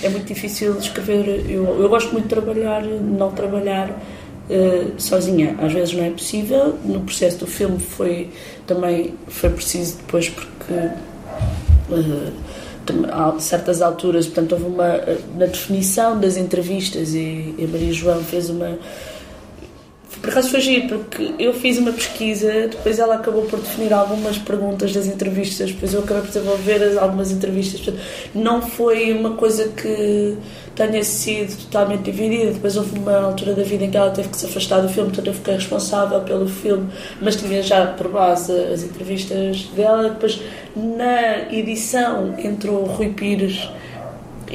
É muito difícil escrever. Eu, eu gosto muito de trabalhar, não trabalhar uh, sozinha. Às vezes não é possível. No processo do filme foi também foi preciso depois porque. Uh, a certas alturas, portanto, houve uma. na definição das entrevistas, e, e a Maria João fez uma. Por acaso foi giro, porque eu fiz uma pesquisa, depois ela acabou por definir algumas perguntas das entrevistas, depois eu acabei por desenvolver algumas entrevistas. Não foi uma coisa que tenha sido totalmente dividida. Depois houve uma altura da vida em que ela teve que se afastar do filme, portanto eu fiquei responsável pelo filme, mas tinha já por base as entrevistas dela. Depois, na edição, entrou o Rui Pires.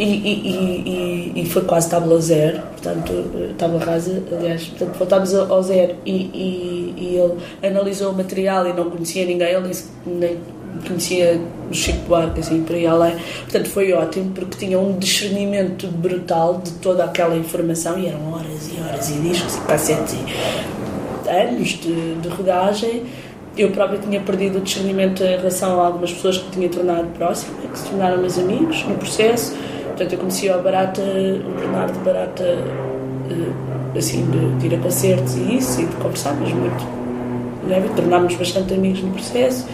E, e, e, e, foi quase tábula zero, portanto, tábua rasa, aliás, portanto, voltámos ao zero e, ele analisou o material e não conhecia ninguém, ele nem, conhecia o Chico Buarque, assim, por aí além. Portanto, foi ótimo porque tinha um discernimento brutal de toda aquela informação e eram horas e horas e discos e cassetes e anos de, de rodagem. Eu própria tinha perdido o discernimento em relação a algumas pessoas que tinha tornado próxima, que se tornaram meus amigos no processo. Portanto, eu conhecia o Barata, o Bernardo Barata, eh, assim, de, de ir a concertos e isso, e de conversar, mas muito. Né? Tornámos bastante amigos no processo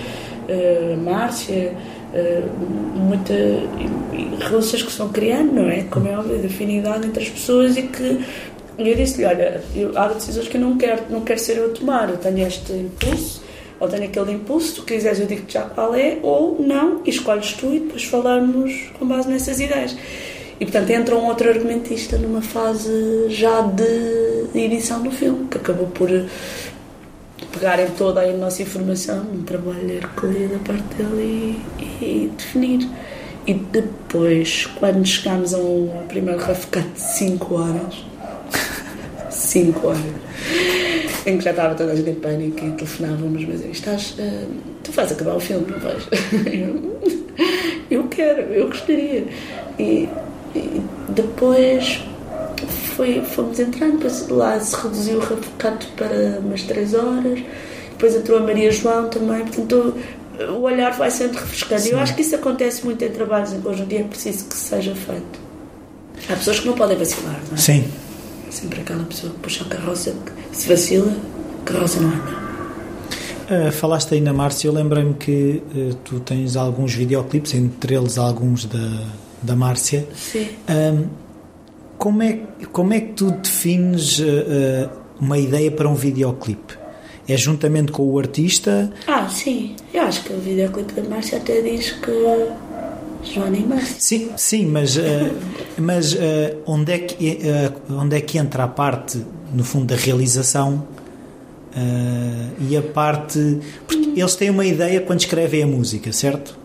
uh, Márcia, uh, muita, relações que se vão criando, não é? Como é óbvio, de afinidade entre as pessoas e que eu disse-lhe, olha, eu, há decisões que eu não quero, não quero ser eu a tomar, eu tenho este impulso, ou tenho aquele impulso, tu quiseres eu digo-te já qual é, ou não, e escolhes tu e depois falamos com base nessas ideias. E portanto entra um outro argumentista numa fase já de edição do filme, que acabou por pegarem toda a nossa informação, um trabalho hercúleo da parte dele e, e, definir. E depois, quando chegámos a um primeiro rafecate de 5 horas, *laughs* 5 horas, em que já estava toda a gente em pânico e telefonávamos, mas estás, uh, tu vais acabar o filme, não vais? *laughs* eu quero, eu gostaria. E, e depois foi, fomos entrando, depois lá se reduziu o refocato para umas 3 horas, depois entrou a Maria João também, portanto o olhar vai sendo refrescante. Eu acho que isso acontece muito em trabalhos em conjunto e é preciso que seja feito. Há pessoas que não podem vacilar, não é? Sim. Sempre aquela pessoa que puxa a carroça, que se vacila, carroça não anda. Uh, falaste aí na Márcia, eu lembrei-me que uh, tu tens alguns videoclipes, entre eles alguns da, da Márcia. Sim. Como é, como é que tu defines uh, uma ideia para um videoclipe? É juntamente com o artista? Ah, sim. Eu acho que o videoclipe da Márcia até diz que Joana e Márcia. Sim, sim, mas, *laughs* mas onde, é que, onde é que entra a parte, no fundo, da realização e a parte. Porque eles têm uma ideia quando escrevem a música, certo?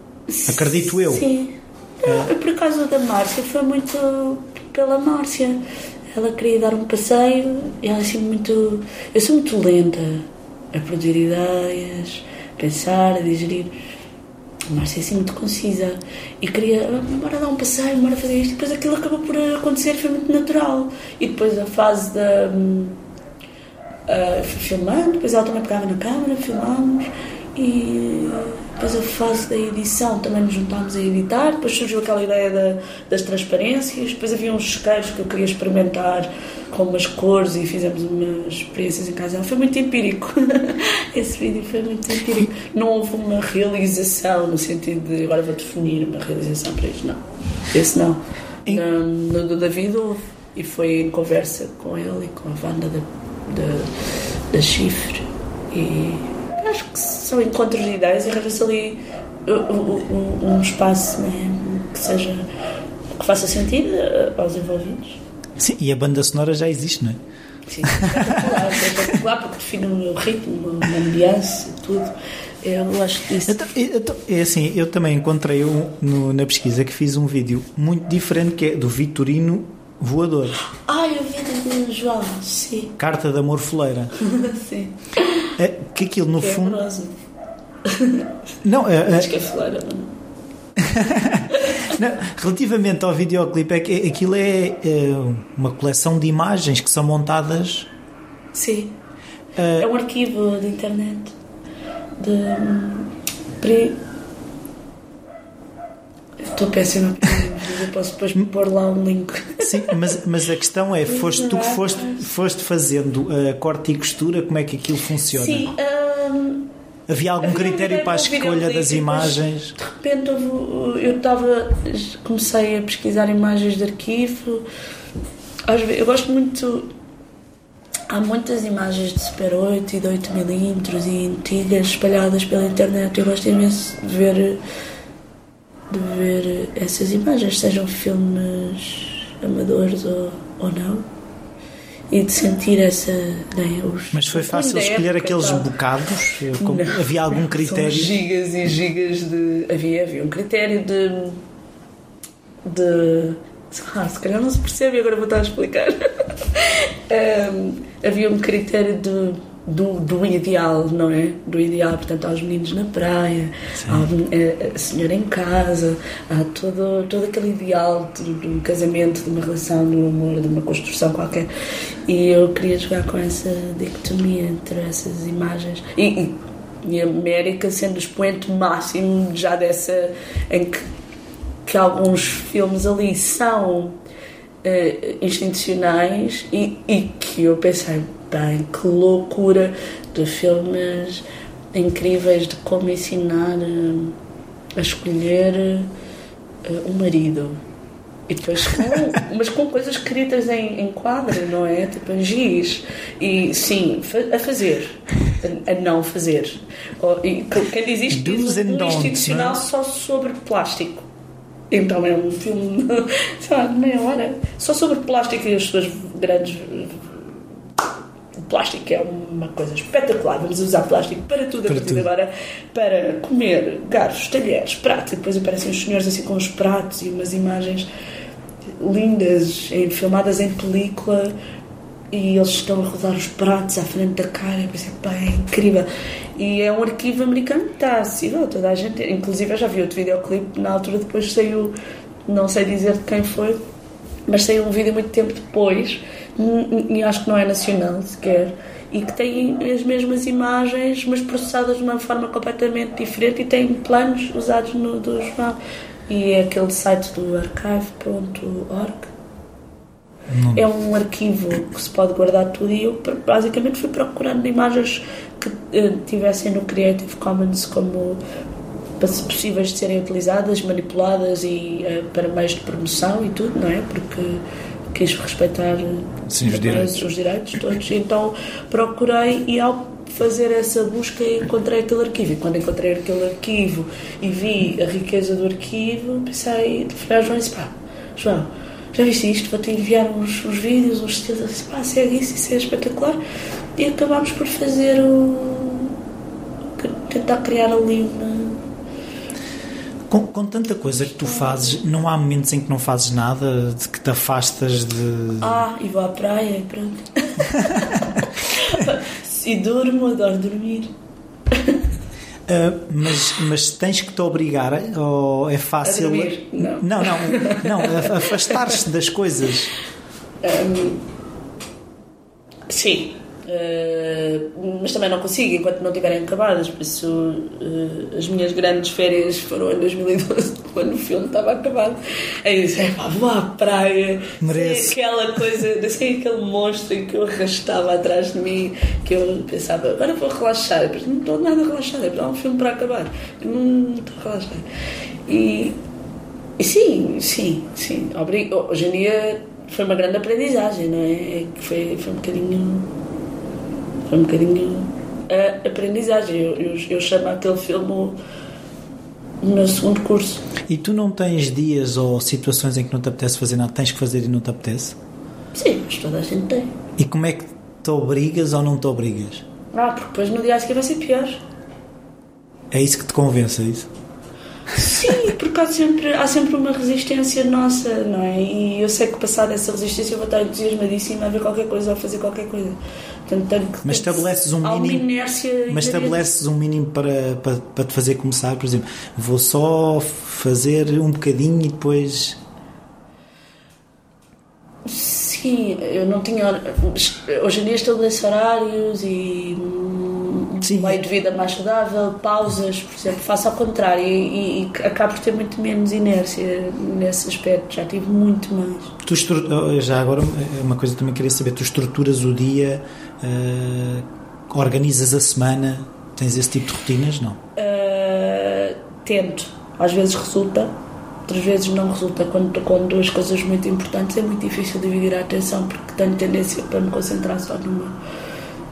Acredito eu. Sim. Uh, por causa da Márcia, foi muito pela Márcia. Ela queria dar um passeio e ela assim muito. Eu sou muito lenta a produzir ideias, pensar, a digerir. Márcia é assim muito concisa e queria, bora dar um passeio, bora fazer isto. E depois aquilo acabou por acontecer, foi muito natural. E depois a fase da. Uh, filmando, depois ela também pegava na câmera, filmámos e depois a fase da edição também nos juntámos a editar, depois surgiu aquela ideia da, das transparências, depois havia uns isqueiros que eu queria experimentar com umas cores e fizemos umas experiências em casa. Foi muito empírico. *laughs* Esse vídeo foi muito empírico. Não houve uma realização no sentido de agora vou definir uma realização para isto, não. Esse não. No, do David houve. E foi em conversa com ele e com a Wanda da, da, da Chifre E acho que são encontros de ideias e arranja-se ali um, um, um espaço né, que seja que faça sentido aos envolvidos. Sim, e a banda sonora já existe, não é? Sim, espetacular, é espetacular porque define o ritmo, a ambiance, tudo. Eu disso. Então, então, é assim, eu também encontrei um, no, na pesquisa que fiz um vídeo muito diferente que é do Vitorino Voador. Ah, eu vi de João, sim. Carta de Amor Foleira. *laughs* sim. É, que aquilo no que é fundo. amoroso. Não, é, Acho que é foleira, não. *laughs* Não, relativamente ao videoclipe, é que aquilo é, é uma coleção de imagens que são montadas. Sim. eh, É um arquivo de internet. De. hum, pre- Estou péssima. Eu posso depois pôr lá um link. Sim, mas, mas a questão é: foste tu que foste, foste fazendo a corte e costura, como é que aquilo funciona? Sim. hum, Havia algum Havia um critério vídeo- para a um escolha das depois, imagens? De repente houve- eu estava. Comecei a pesquisar imagens de arquivo. Às vezes, eu gosto muito. Há muitas imagens de Super 8 e de 8mm e antigas espalhadas pela internet. Eu gosto imenso de ver, de ver essas imagens, sejam filmes amadores ou, ou não. E de sentir essa. Né, os, Mas foi fácil da escolher época aqueles tal. bocados? Como- Não. havia algum São critério? gigas e gigas de. Havia, havia um critério de. de. Ah, se calhar não se percebe e agora vou estar a explicar. *laughs* Ahm, havia um critério de, do, do ideal, não é? Do ideal, portanto, há os meninos na praia, há a, a senhora em casa, há todo, todo aquele ideal de, de um casamento, de uma relação, de um amor, de uma construção qualquer. E eu queria jogar com essa dicotomia entre essas imagens. E, e, e a América sendo o expoente máximo já dessa. em que, que alguns filmes ali são eh, institucionais e, e que eu pensei, bem, que loucura de filmes incríveis de como ensinar eh, a escolher eh, um marido. E depois com, *laughs* mas com coisas escritas em, em quadro, não é? Tipo em giz. E sim, a fazer, a, a não fazer. Ou- E quem diz isto diz um institucional é? só sobre plástico. Então é um filme, sei lá, de meia hora, só sobre plástico e as suas grandes. O plástico é uma coisa espetacular. Vamos usar plástico para tudo a Para partir de agora. Para comer, garfos, talheres, pratos. E depois aparecem os senhores assim com os pratos e umas imagens lindas, filmadas em película. E eles estão a rodar os pratos à frente da cara. Bem, incrível. E é um arquivo americano que está acessível a toda a gente. Inclusive, eu já vi outro videoclipe. Na altura, depois saiu, não sei dizer de quem foi, mas saiu um vídeo muito tempo depois. E acho que não é nacional sequer. E que tem as mesmas imagens, mas processadas de uma forma completamente diferente. E tem planos usados no do João. E é aquele site do archive.org. É um arquivo que se pode guardar tudo e eu basicamente fui procurando imagens que eh, tivessem no Creative Commons como possíveis de serem utilizadas, manipuladas e eh, para meios de promoção e tudo, não é? Porque quis respeitar Sim, os direitos. os direitos todos. Então procurei e ao fazer essa busca encontrei aquele arquivo. E quando encontrei aquele arquivo e vi a riqueza do arquivo, pensei, falei ao João e disse, pá, João, já viste isto? Vou-te enviar uns, uns vídeos, uns eu disse, pá, segue isso, isso é espetacular. E acabámos por fazer o... tentar criar ali uma... Com, com tanta coisa que tu fazes, não há momentos em que não fazes nada, de que te afastas de. Ah, e vou à praia e pronto. *laughs* e durmo, adoro dormir. Ah, mas, mas tens que te obrigar ou é fácil. A dormir? Não. não, não, não, afastar-se das coisas. Sim. Eh, mas também não consigo enquanto não estiverem acabadas, por isso eh, as minhas grandes férias foram em 2012, *laughs* quando o filme estava acabado. Aí eu disse: "Epá, vou à praia, Merece. aquela coisa, *laughs* sem aquele monstro que eu arrastava atrás de mim, que eu pensava, agora vou relaxar. Depois não estou nada relaxada, é há um filme para acabar, não estou relaxada. E, e sim, sim, sim. Hoje em dia foi uma grande aprendizagem, não é? É Foi, foi um bocadinho. Foi um bocadinho a aprendizagem. Eu, eu, eu chamo aquele filme o meu segundo curso. E tu não tens dias ou situações em que não te apetece fazer nada, tens que fazer e não te apetece? Sim, mas toda a gente tem. E como é que te obrigas ou não te obrigas? Ah, porque depois no dia a seguir vai ser pior. É isso que te convence, é isso? Sim, porque há sempre, há sempre uma resistência nossa, não é? E eu sei que passada essa resistência eu vou estar entusiasmadíssima a ver qualquer coisa ou a fazer qualquer coisa. Portanto, mas estabeleces um mínimo. Mas estabeleces um mínimo para, para, para te fazer começar, por exemplo, vou só fazer um bocadinho e depois. Sim, eu não tinha. Hoje em dia estabeleço horários e um Sim. meio de vida mais saudável, pausas, por exemplo, faço ao contrário e, e acabo por ter muito menos inércia nesse aspecto. Já tive muito mais. Tu oh, já agora é uma coisa que também queria saber, tu estruturas o dia, eh, organizas a semana, tens esse tipo de rotinas? Não. Uh, tento. Às vezes resulta, outras vezes não resulta. Quando estou com duas coisas muito importantes é muito difícil dividir a atenção porque tenho tendência para me concentrar só numa.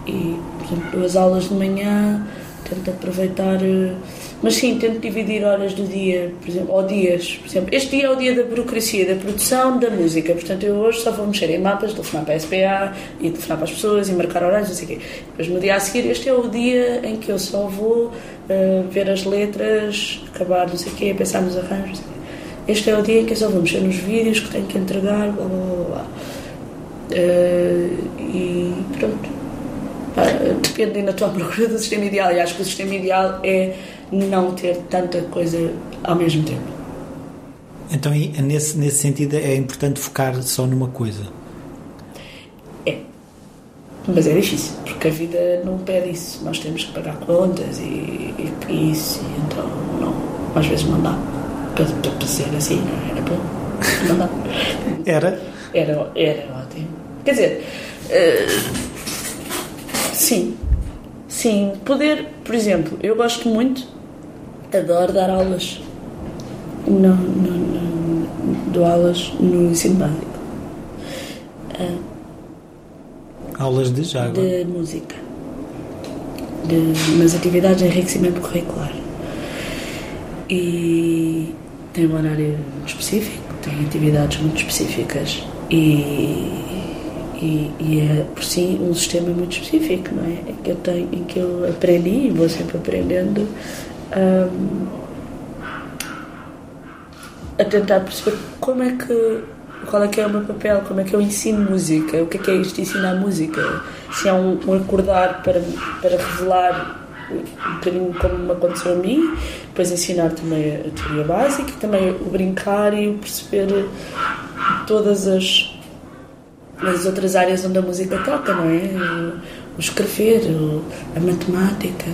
E, exemplo, duas aulas de manhã, tento aproveitar. uh, Mas sim, tento dividir horas do dia, por exemplo, ou dias. Por exemplo, este dia é o dia da burocracia, da produção da música. Portanto, eu hoje só vou mexer em mapas, telefonar para a SPA e telefonar para as pessoas e marcar horários, não sei o quê. Depois, no dia a seguir, este é o dia em que eu só vou uh, ver as letras, acabar, não sei o quê, pensar nos arranjos. Este é o dia em que eu só vou mexer nos vídeos que tenho que entregar, blá blá blá. blá. Uh, e pronto. Pá, Depende ainda da tua procura do sistema ideal. E acho que o sistema ideal é não ter tanta coisa ao mesmo tempo. Então, nesse, nesse sentido, é importante focar só numa coisa. É. Mas é difícil, porque a vida não pede isso. Nós temos que pagar contas e, e, e isso, e então não, às vezes não dá. Para, para, ser assim, não era bom. Não dá. Era? Era, era ótimo. Quer dizer, eh, sim, sim. Poder, por exemplo, eu gosto muito, adoro dar aulas. No, no, dou aulas no ensino básico Aulas de já agora. de música, de umas atividades de enriquecimento curricular. E tem um horário específico, tem atividades muito específicas e, e, e é por si um sistema muito específico, não é? Em que eu, tenho, em que eu aprendi e vou sempre aprendendo hum, a tentar perceber como é que qual é que é o meu papel, como é que eu ensino música, o que é que é isto de ensinar música, se é um, um acordar para, para revelar um bocadinho como me aconteceu a mim, depois ensinar também a teoria básica, também o brincar e o perceber todas as, as outras áreas onde a música toca, não é? O, escrever, a matemática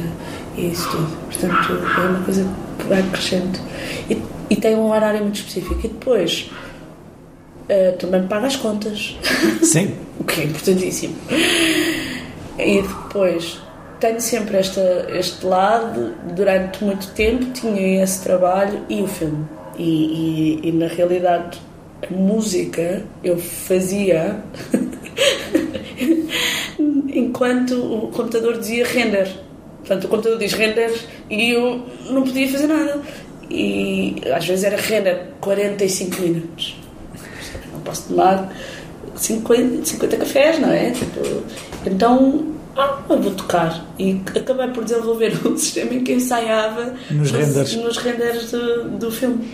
isso tudo. Portanto, é uma coisa que vai crescendo. E, e tem um horário muito específico. E depois eh, também paga as contas, *laughs* Sim. o que é importantíssimo. E depois tenho sempre esta, este lado, durante muito tempo tinha esse trabalho e o filme. E, e, e na realidade música eu fazia enquanto o computador dizia render. Portanto, o computador diz render e eu não podia fazer nada. E às vezes era render 45 minutos. Não posso tomar 50, 50 cafés, não é? Tipo, então, ah, eu vou tocar. E acabei por desenvolver *laughs* um sistema em que ensaiava Nos renders. nos renders do, do filme.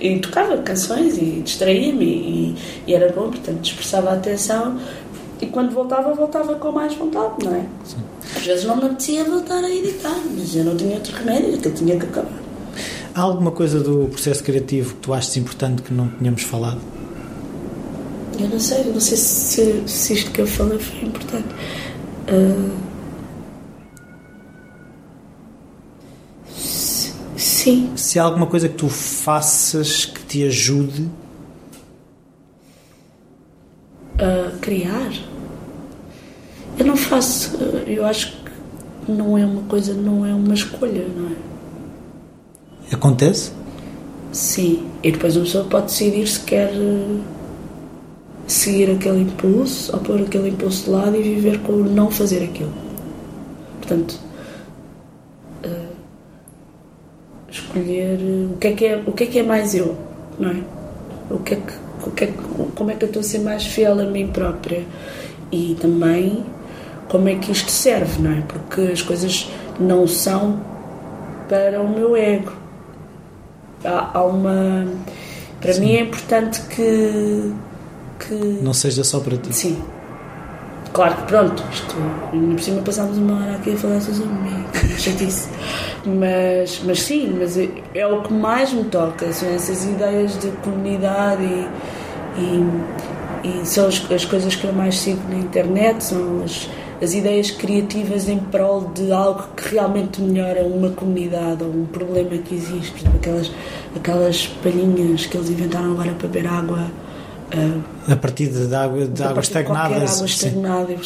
E tocava canções e distraía-me e, e era bom, portanto, dispersava a atenção. E quando voltava, voltava com mais vontade, não é? Às vezes não me apetecia voltar a editar, mas eu não tinha outro remédio, que eu tinha que acabar. Há alguma coisa do processo criativo que tu achas importante que não tínhamos falado? Eu não sei, não sei se, se isto que eu falei foi importante. Ah, sim, Se há alguma coisa que tu faças que te ajude, a criar. Eu não faço, eu acho que não é uma coisa, não é uma escolha, não é? acontece? Sim, e depois uma pessoa pode decidir se quer eh, seguir aquele impulso ou pôr aquele impulso de lado e viver com o não fazer aquilo. Portanto, uh, escolher o que, é que é, o que é que é mais eu, não é? O que é que, o que, é que como é que eu estou a ser mais fiel a mim própria e também como é que isto serve, não é? Porque as coisas não são para o meu ego. Há, há uma. Para Sim. mim é importante que, que. Não seja só para ti. Sim. Claro que pronto, isto, por cima passámos uma hora aqui a falar sobre mim, *laughs* chatice. Mas, mas sim, mas é, é, o que mais me toca, são essas ideias de comunidade e, e, e são as, as coisas que eu mais sigo na internet, são as, as ideias criativas em prol de algo que realmente melhora uma comunidade ou um problema que existe, aquelas, aquelas palhinhas que eles inventaram agora para beber água Uh, a partir de, água, de água estagnada. água estagnada.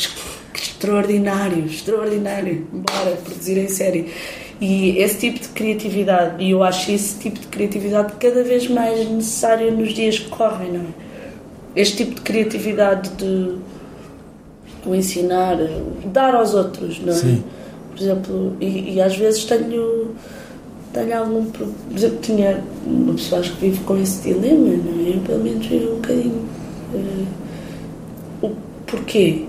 Extraordinário, extraordinário. Bora produzir em série. E esse tipo de criatividade, e eu acho esse tipo de criatividade cada vez mais necessário nos dias que correm, não é? Este tipo de criatividade de o ensinar, dar aos outros, não é? Sim. Por exemplo, e, e às vezes tenho tenho algum por exemplo, tinha uma pessoa que vive com esse dilema, não é? Eu pelo menos vivo um bocadinho. Uh, o porquê?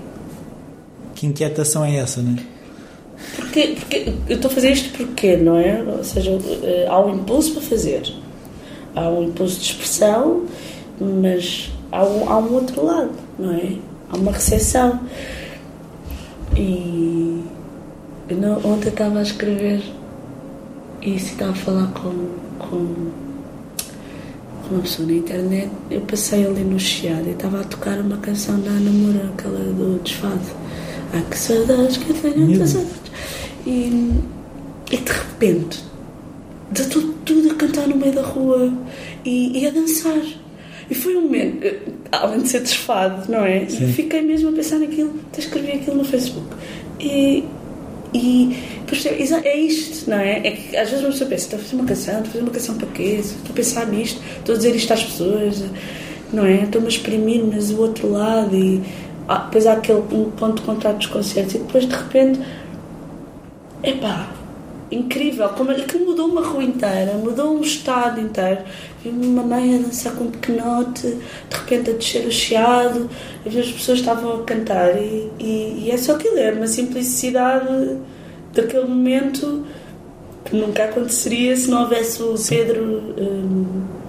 Que inquietação é essa, não é? Porque, porque eu estou a fazer isto porque, não é? Ou seja, uh, há um impulso para fazer, há um impulso de expressão, mas há um, há um outro lado, não é? Há uma recepção. E não, ontem estava a escrever e estava a falar com, com, com uma pessoa na internet, eu passei ali no Chiado e estava a tocar uma canção da Ana Moura, aquela do desfado. Ah, que saudades que eu tenho, saudades. E, e de repente, de tudo, tudo a cantar no meio da rua e, e a dançar. E foi um momento, eh, além de ser desfado, não é? Sim. Fiquei mesmo a pensar naquilo, até escrevi aquilo no Facebook. E, e é isto, não é? É que às vezes uma pessoa pensa, estou a fazer uma canção, estou a fazer uma canção para quê? Estou a pensar nisto, estou a dizer isto às pessoas, não é? Estou-me a exprimir, mas o outro lado e ah, depois há aquele ponto de contato dos concertos e depois de repente, epá, incrível, como que mudou uma rua inteira, mudou um estado inteiro. Vi uma mãe a dançar com um pequenote, de repente a descer o chiado, as pessoas estavam a cantar e, e, e é só aquilo, é uma simplicidade daquele momento que nunca aconteceria se não houvesse o Pedro um,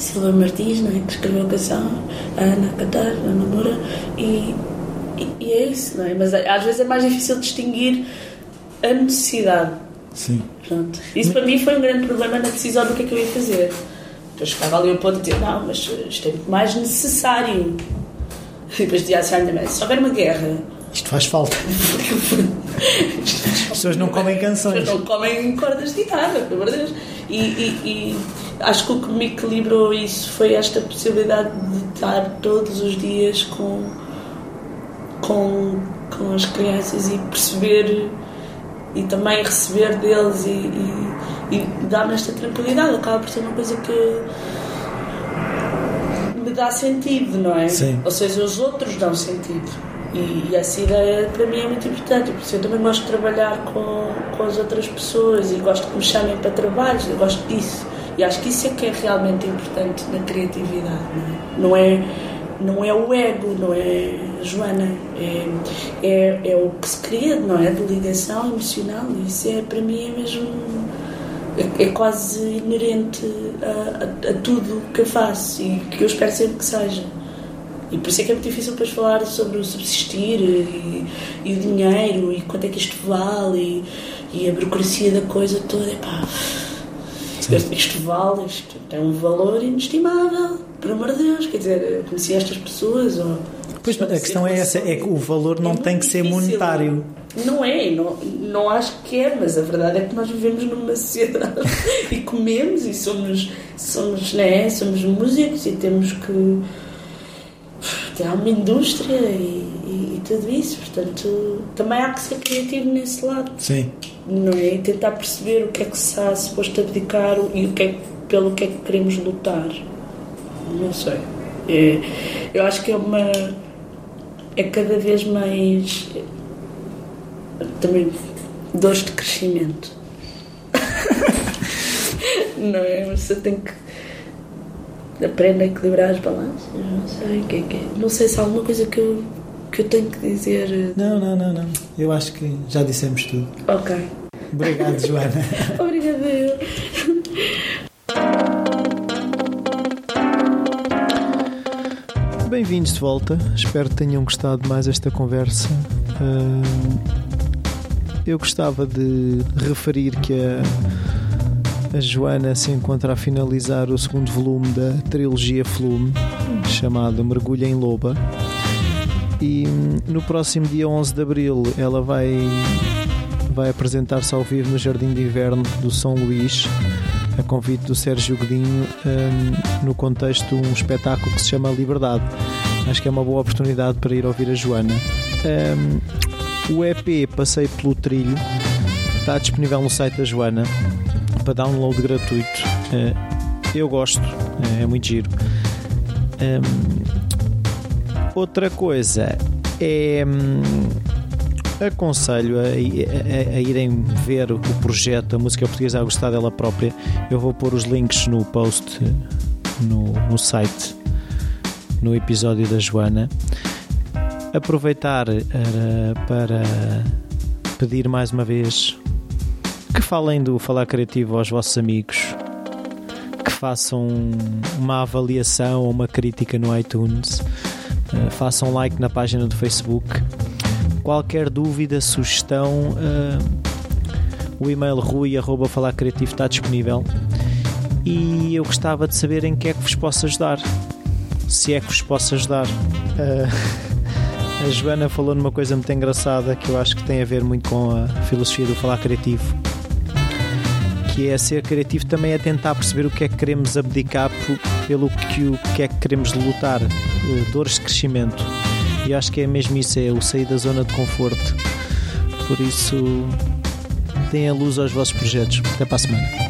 Silva Martins, não é? que escreveu a canção, a Ana a cantar, a Namora, e, e, e, é isso, não é? Mas às vezes é mais difícil distinguir a necessidade. Sim. Pronto. Isso para mim foi um grande problema na decisão do que é que eu ia fazer. Eu chegava ali ao ponto de dizer, não, mas isto é muito mais necessário. *laughs* E depois dizia assim, mas se houver uma guerra, *laughs* isto faz falta. *laughs* As pessoas não comem canções. Não comem cordas de guitarra, pelo amor de Deus. E, e, e, acho que o que me equilibrou isso foi esta possibilidade de estar todos os dias com, com, com as crianças e perceber e também receber deles e, e, e dar-me esta tranquilidade. Acaba por ser uma coisa que me dá sentido, não é? Sim. Ou seja, os outros dão sentido. E, e, essa ideia para mim é muito importante, porque eu também gosto de trabalhar com, com as outras pessoas e gosto que me chamem para trabalhos, eu gosto disso. E acho que isso é que é realmente importante na criatividade, não é? Não é, não é o ego, não é Joana, é, é, é o que se cria, não é? De ligação emocional, isso é, para mim é mesmo. É, é quase inerente a, a, a tudo que eu faço e que eu espero sempre que seja. E por isso é que é muito difícil depois falar sobre o subsistir e, e o dinheiro e quanto é que isto vale e, e a burocracia da coisa toda. Epá, isto vale, isto tem um valor inestimável, por amor de Deus. Quer dizer, conheci estas pessoas. Ou, pois, a questão é essa: é que o valor não é tem que ser monetário. Não é, não, não acho que é, mas a verdade é que nós vivemos numa *laughs* sociedade e comemos e somos, somos, né, somos músicos e temos que há uma indústria e, e, e, tudo isso, portanto também há que ser criativo nesse lado. Sim. Não é? E tentar perceber o que é que se está suposto abdicar e o que é, pelo que é que queremos lutar. Não sei. É, eu acho que é uma. é cada vez mais. também dores de crescimento. *laughs* não é? Você tem que aprender a equilibrar as balanças. Não sei o que é que é. Não sei se há alguma coisa que eu, que eu tenho que dizer. Não, não, não, não. Eu acho que já dissemos tudo. Ok. Obrigado, *laughs* Joana. Obrigada eu. Bem-vindos de volta. Espero que tenham gostado mais esta conversa. Uh, eu gostava de referir que a, a, Joana se encontra a finalizar o segundo volume da trilogia Flume, chamado Mergulho em Loba. E hum, no próximo dia 11 de abril ela vai, vai apresentar-se ao vivo no Jardim de Inverno do São Luís a convite do Sérgio Godinho um, no contexto de um espetáculo que se chama Liberdade. Acho que é uma boa oportunidade para ir ouvir a Joana. Um, o EP Passei pelo Trilho está disponível no site da Joana para download gratuito. Uh, eu gosto, é muito giro. Um, outra coisa é. Aconselho a, a, a, irem ver o projeto, a música portuguesa a gostar dela própria. Eu vou pôr os links no post no, no site, no episódio da Joana. Aproveitar para pedir mais uma vez que falem do Falar Criativo aos vossos amigos, que façam uma avaliação ou uma crítica no iTunes, uh, façam like na página do Facebook Qualquer dúvida, sugestão, uh, o e-mail rui.falarcreativo está disponível e eu gostava de saber em que é que vos posso ajudar. Se é que vos posso ajudar. Uh, *laughs* a Joana falou numa coisa muito engraçada que eu acho que tem a ver muito com a filosofia do falar criativo. Que é ser criativo também é tentar perceber o que é que queremos abdicar pelo que, o que é que queremos lutar. Dores de crescimento e acho que é mesmo isso, é o sair da zona de conforto. Por isso, deem a luz aos vossos projetos. Até para a semana.